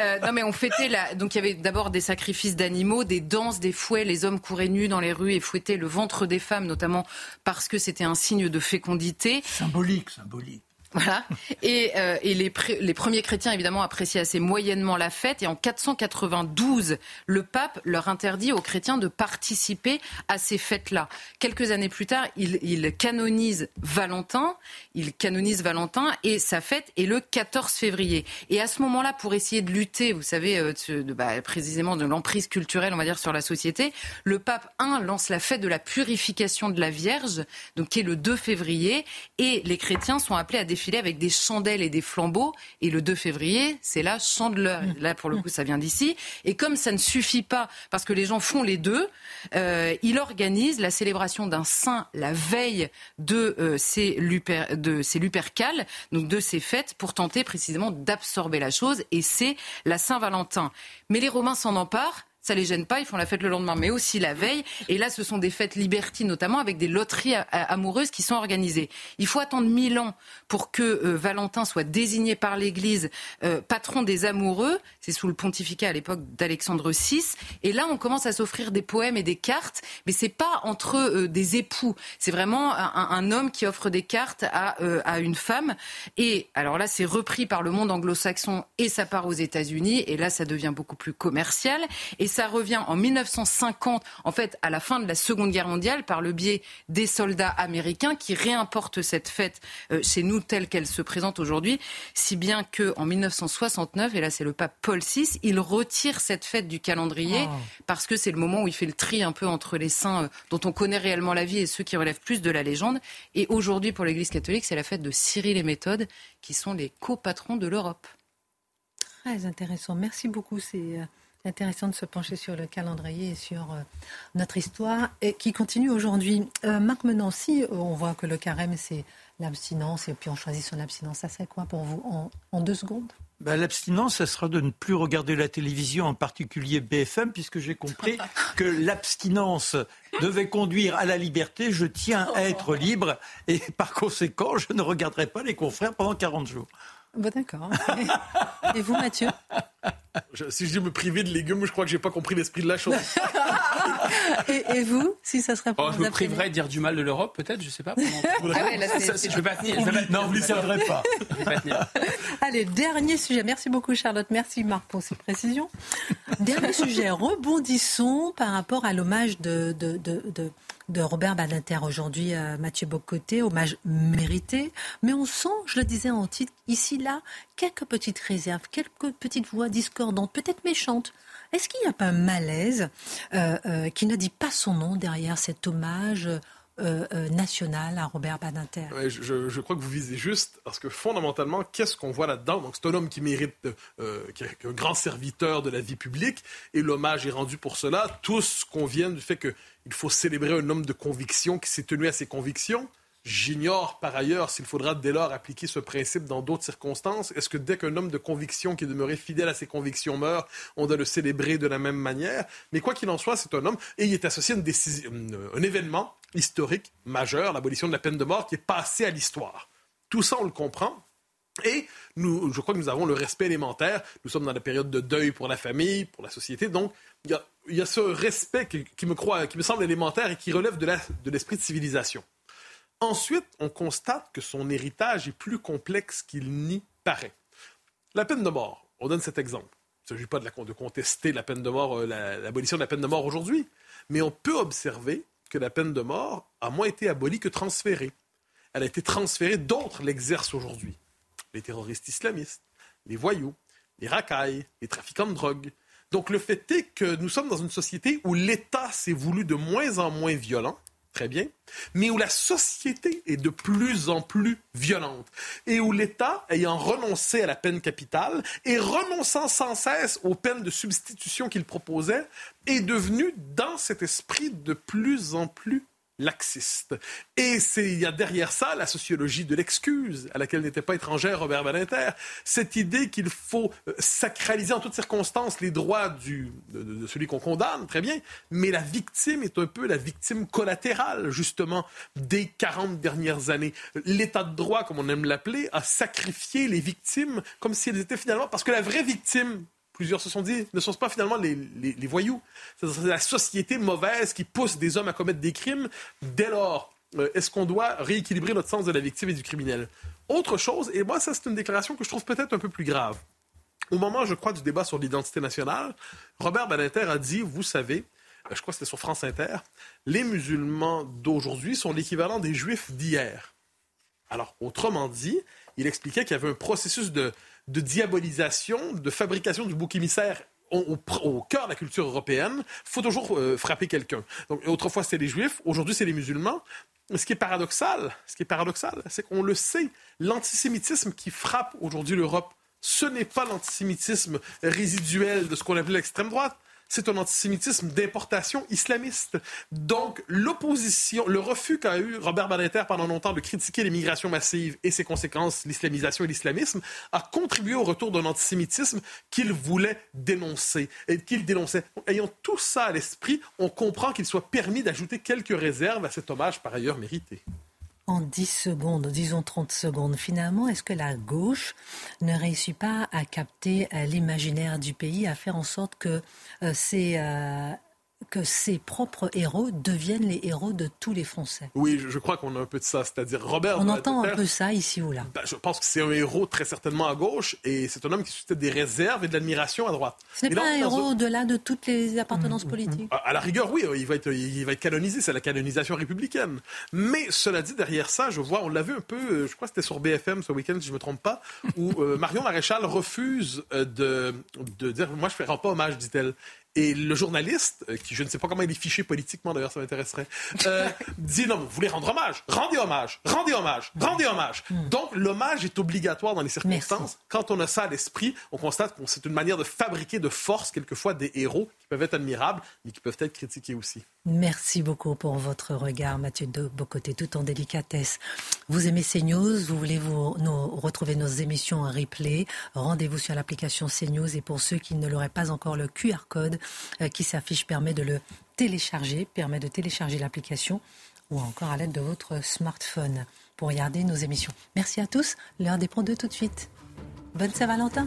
Euh, non, mais on fêtait la. Donc il y avait d'abord des sacrifices d'animaux, des danses, des fouets. Les hommes couraient nus dans les rues et fouettaient le ventre des femmes, notamment parce que c'était un signe de fécondité. Symbolique, symbolique. Voilà. Et, euh, les, premiers chrétiens, évidemment, appréciaient assez moyennement la fête. Et en 492, le pape leur interdit aux chrétiens de participer à ces fêtes-là. Quelques années plus tard, il, canonise Valentin. Il canonise Valentin et sa fête est le 14 février. Et à ce moment-là, pour essayer de lutter, vous savez, euh, bah, précisément de l'emprise culturelle, on va dire, sur la société, le pape, un, lance la fête de la purification de la Vierge, donc qui est le 2 février. Et les chrétiens sont appelés à défiler avec des chandelles et des flambeaux. Et le 2 février, c'est la chandeleur. Mm. Là, pour le coup, ça vient d'ici. Et comme ça ne suffit pas, parce que les gens font les deux, euh, il organise la célébration d'un saint la veille de, euh, ces, de ces Lupercales, donc de ces fêtes, pour tenter précisément d'absorber la chose. Et c'est la Saint-Valentin. Mais les Romains s'en emparent ça les gêne pas, ils font la fête le lendemain, mais aussi la veille. Et là, ce sont des fêtes libertines, notamment avec des loteries amoureuses qui sont organisées. Il faut attendre mille ans pour que euh, Valentin soit désigné par l'Église euh, patron des amoureux. C'est sous le pontificat à l'époque d'Alexandre VI. Et là, on commence à s'offrir des poèmes et des cartes, mais c'est pas entre euh, des époux. C'est vraiment un, homme qui offre des cartes à, à une femme. Et alors là, c'est repris par le monde anglo-saxon et ça part aux États-Unis. Et là, ça devient beaucoup plus commercial. Ça revient en 1950, en fait, à la fin de la Seconde Guerre mondiale, par le biais des soldats américains qui réimportent cette fête euh, chez nous telle qu'elle se présente aujourd'hui, si bien que en 1969, et là c'est le pape Paul VI, il retire cette fête du calendrier oh. parce que c'est le moment où il fait le tri un peu entre les saints euh, dont on connaît réellement la vie et ceux qui relèvent plus de la légende. Et aujourd'hui, pour l'Église catholique, c'est la fête de Cyril et Méthode, qui sont les copatrons de l'Europe. Très intéressant. Merci beaucoup. C'est euh, intéressant de se pencher sur le calendrier et sur euh, notre histoire et qui continue aujourd'hui. Euh, Marc Menancy, on voit que le carême, c'est l'abstinence et puis on choisit son abstinence. Ça serait quoi pour vous en, deux secondes? Ben, L'abstinence, ça sera de ne plus regarder la télévision, en particulier BFM, puisque j'ai compris que l'abstinence devait conduire à la liberté. Je tiens à être libre et par conséquent, je ne regarderai pas les confrères pendant 40 jours. Bon, D'accord. Et vous, Mathieu? Si je dis me priver de légumes, je crois que j'ai pas compris l'esprit de la chose. et, vous, si ça serait pour oh, Je me priverais de dire du mal de l'Europe, peut-être, je sais pas. ah ouais, là, je vais pas tenir. Non, vous ne tiendrez pas. Allez, dernier sujet. Merci beaucoup, Charlotte. Merci, Marc, pour ces précisions. dernier sujet. Rebondissons par rapport à l'hommage de, de, de de Robert Badinter aujourd'hui à Mathieu Bocoté, hommage mérité. Mais on sent, je le disais en titre, ici, là, quelques petites réserves, quelques petites voix discordantes, peut-être méchantes. Est-ce qu'il n'y a pas un malaise euh, euh, qui ne dit pas son nom derrière cet hommage euh, national à Robert Badinter? je, crois que vous visez juste, parce que fondamentalement, qu'est-ce qu'on voit là-dedans? Donc, c'est un homme qui mérite, qui est un grand serviteur de la vie publique, et l'hommage est rendu pour cela. Tous conviennent du fait que il faut célébrer un homme de conviction qui s'est tenu à ses convictions. J'ignore par ailleurs s'il faudra dès lors appliquer ce principe dans d'autres circonstances. Est-ce que dès qu'un homme de conviction qui est demeuré fidèle à ses convictions meurt, on doit le célébrer de la même manière? Mais quoi qu'il en soit, c'est un homme et il est associé à une décision, un événement historique majeur, l'abolition de la peine de mort, qui est passé à l'histoire. Tout ça, on le comprend. Et nous, je crois que nous avons le respect élémentaire. Nous sommes dans la période de deuil pour la famille, pour la société. Donc, il y a, ce respect qui, me croit, qui me semble élémentaire et qui relève de l'esprit de, civilisation. Ensuite, on constate que son héritage est plus complexe qu'il n'y paraît. La peine de mort, on donne cet exemple. Il ne s'agit pas de, contester la peine de mort, euh, l'abolition de la peine de mort aujourd'hui, mais on peut observer que la peine de mort a moins été abolie que transférée. Elle a été transférée, d'autres l'exercent aujourd'hui. Les terroristes islamistes, les voyous, les racailles, les trafiquants de drogue, donc le fait est que nous sommes dans une société où l'État s'est voulu de moins en moins violent, très bien, mais où la société est de plus en plus violente. Et où l'État, ayant renoncé à la peine capitale et renonçant sans cesse aux peines de substitution qu'il proposait, est devenu dans cet esprit de plus en plus laxiste. Et il y a derrière ça la sociologie de l'excuse, à laquelle n'était pas étrangère Robert Badinter. Cette idée qu'il faut euh, sacraliser en toutes circonstances les droits du, de, celui qu'on condamne, très bien, mais la victime est un peu la victime collatérale, justement, des 40 dernières années. L'état de droit, comme on aime l'appeler, a sacrifié les victimes comme si elles étaient finalement... Parce que la vraie victime, plusieurs se sont dit, ne sont pas finalement les, voyous? C'est la société mauvaise qui pousse des hommes à commettre des crimes. Dès lors, euh, est-ce qu'on doit rééquilibrer notre sens de la victime et du criminel? Autre chose, et moi, ça, c'est une déclaration que je trouve peut-être un peu plus grave. Au moment, je crois, du débat sur l'identité nationale, Robert Badinter a dit, vous savez, euh, je crois que c'était sur France Inter, les musulmans d'aujourd'hui sont l'équivalent des juifs d'hier. Alors, autrement dit, il expliquait qu'il y avait un processus de, diabolisation, de fabrication du bouc émissaire au, cœur de la culture européenne, faut toujours euh, frapper quelqu'un. Donc autrefois c'était les juifs, aujourd'hui c'est les musulmans. Ce qui est paradoxal, ce qui est paradoxal, c'est qu'on le sait, l'antisémitisme qui frappe aujourd'hui l'Europe, ce n'est pas l'antisémitisme résiduel de ce qu'on appelle l'extrême droite, c'est un antisémitisme d'importation islamiste. Donc, l'opposition, le refus qu'a eu Robert Badinter pendant longtemps de critiquer l'immigration massive et ses conséquences, l'islamisation et l'islamisme, a contribué au retour d'un antisémitisme qu'il voulait dénoncer et qu'il dénonçait. Ayant tout ça à l'esprit, on comprend qu'il soit permis d'ajouter quelques réserves à cet hommage par ailleurs mérité en 10 secondes, disons 30 secondes, finalement, est-ce que la gauche ne réussit pas à capter euh, l'imaginaire du pays, à faire en sorte que euh, c'est euh, que ses propres héros deviennent les héros de tous les Français. Oui, je crois qu'on a un peu de ça. C'est-à-dire Robert. On entend un peu ça ici ou là. Ben, je pense que c'est un héros très certainement à gauche et c'est un homme qui suscite des réserves et de l'admiration à droite. Ce n'est pas un héros au-delà de toutes les appartenances politiques. À, la rigueur, oui, il va être, il va être canonisé. C'est la canonisation républicaine. Mais cela dit, derrière ça, je vois, on l'a vu un peu. Je crois que c'était sur BFM ce week-end, si je me trompe pas, où euh, Marion Maréchal refuse euh, de, de dire, moi, je ne ferai pas hommage, dit-elle. Et le journaliste, euh, qui je ne sais pas comment il est fiché politiquement, d'ailleurs, ça m'intéresserait, euh, dit non, vous voulez rendre hommage? Rendez hommage, rendez hommage, rendez hommage. Hmm. Donc, l'hommage est obligatoire dans les circonstances. Quand on a ça à l'esprit, on constate que c'est une manière de fabriquer de force, quelquefois, des héros qui peuvent être admirables, mais qui peuvent être critiqués aussi. Merci beaucoup pour votre regard, Mathieu de Bocoté, tout en délicatesse. Vous aimez CNews, vous voulez vous, retrouver nos émissions en replay, rendez-vous sur l'application CNews et pour ceux qui ne l'auraient pas encore, le QR code euh, qui s'affiche permet de le télécharger, permet de télécharger l'application ou encore à l'aide de votre smartphone pour regarder nos émissions. Merci à tous, l'heure des deux tout de suite. Bonne Saint-Valentin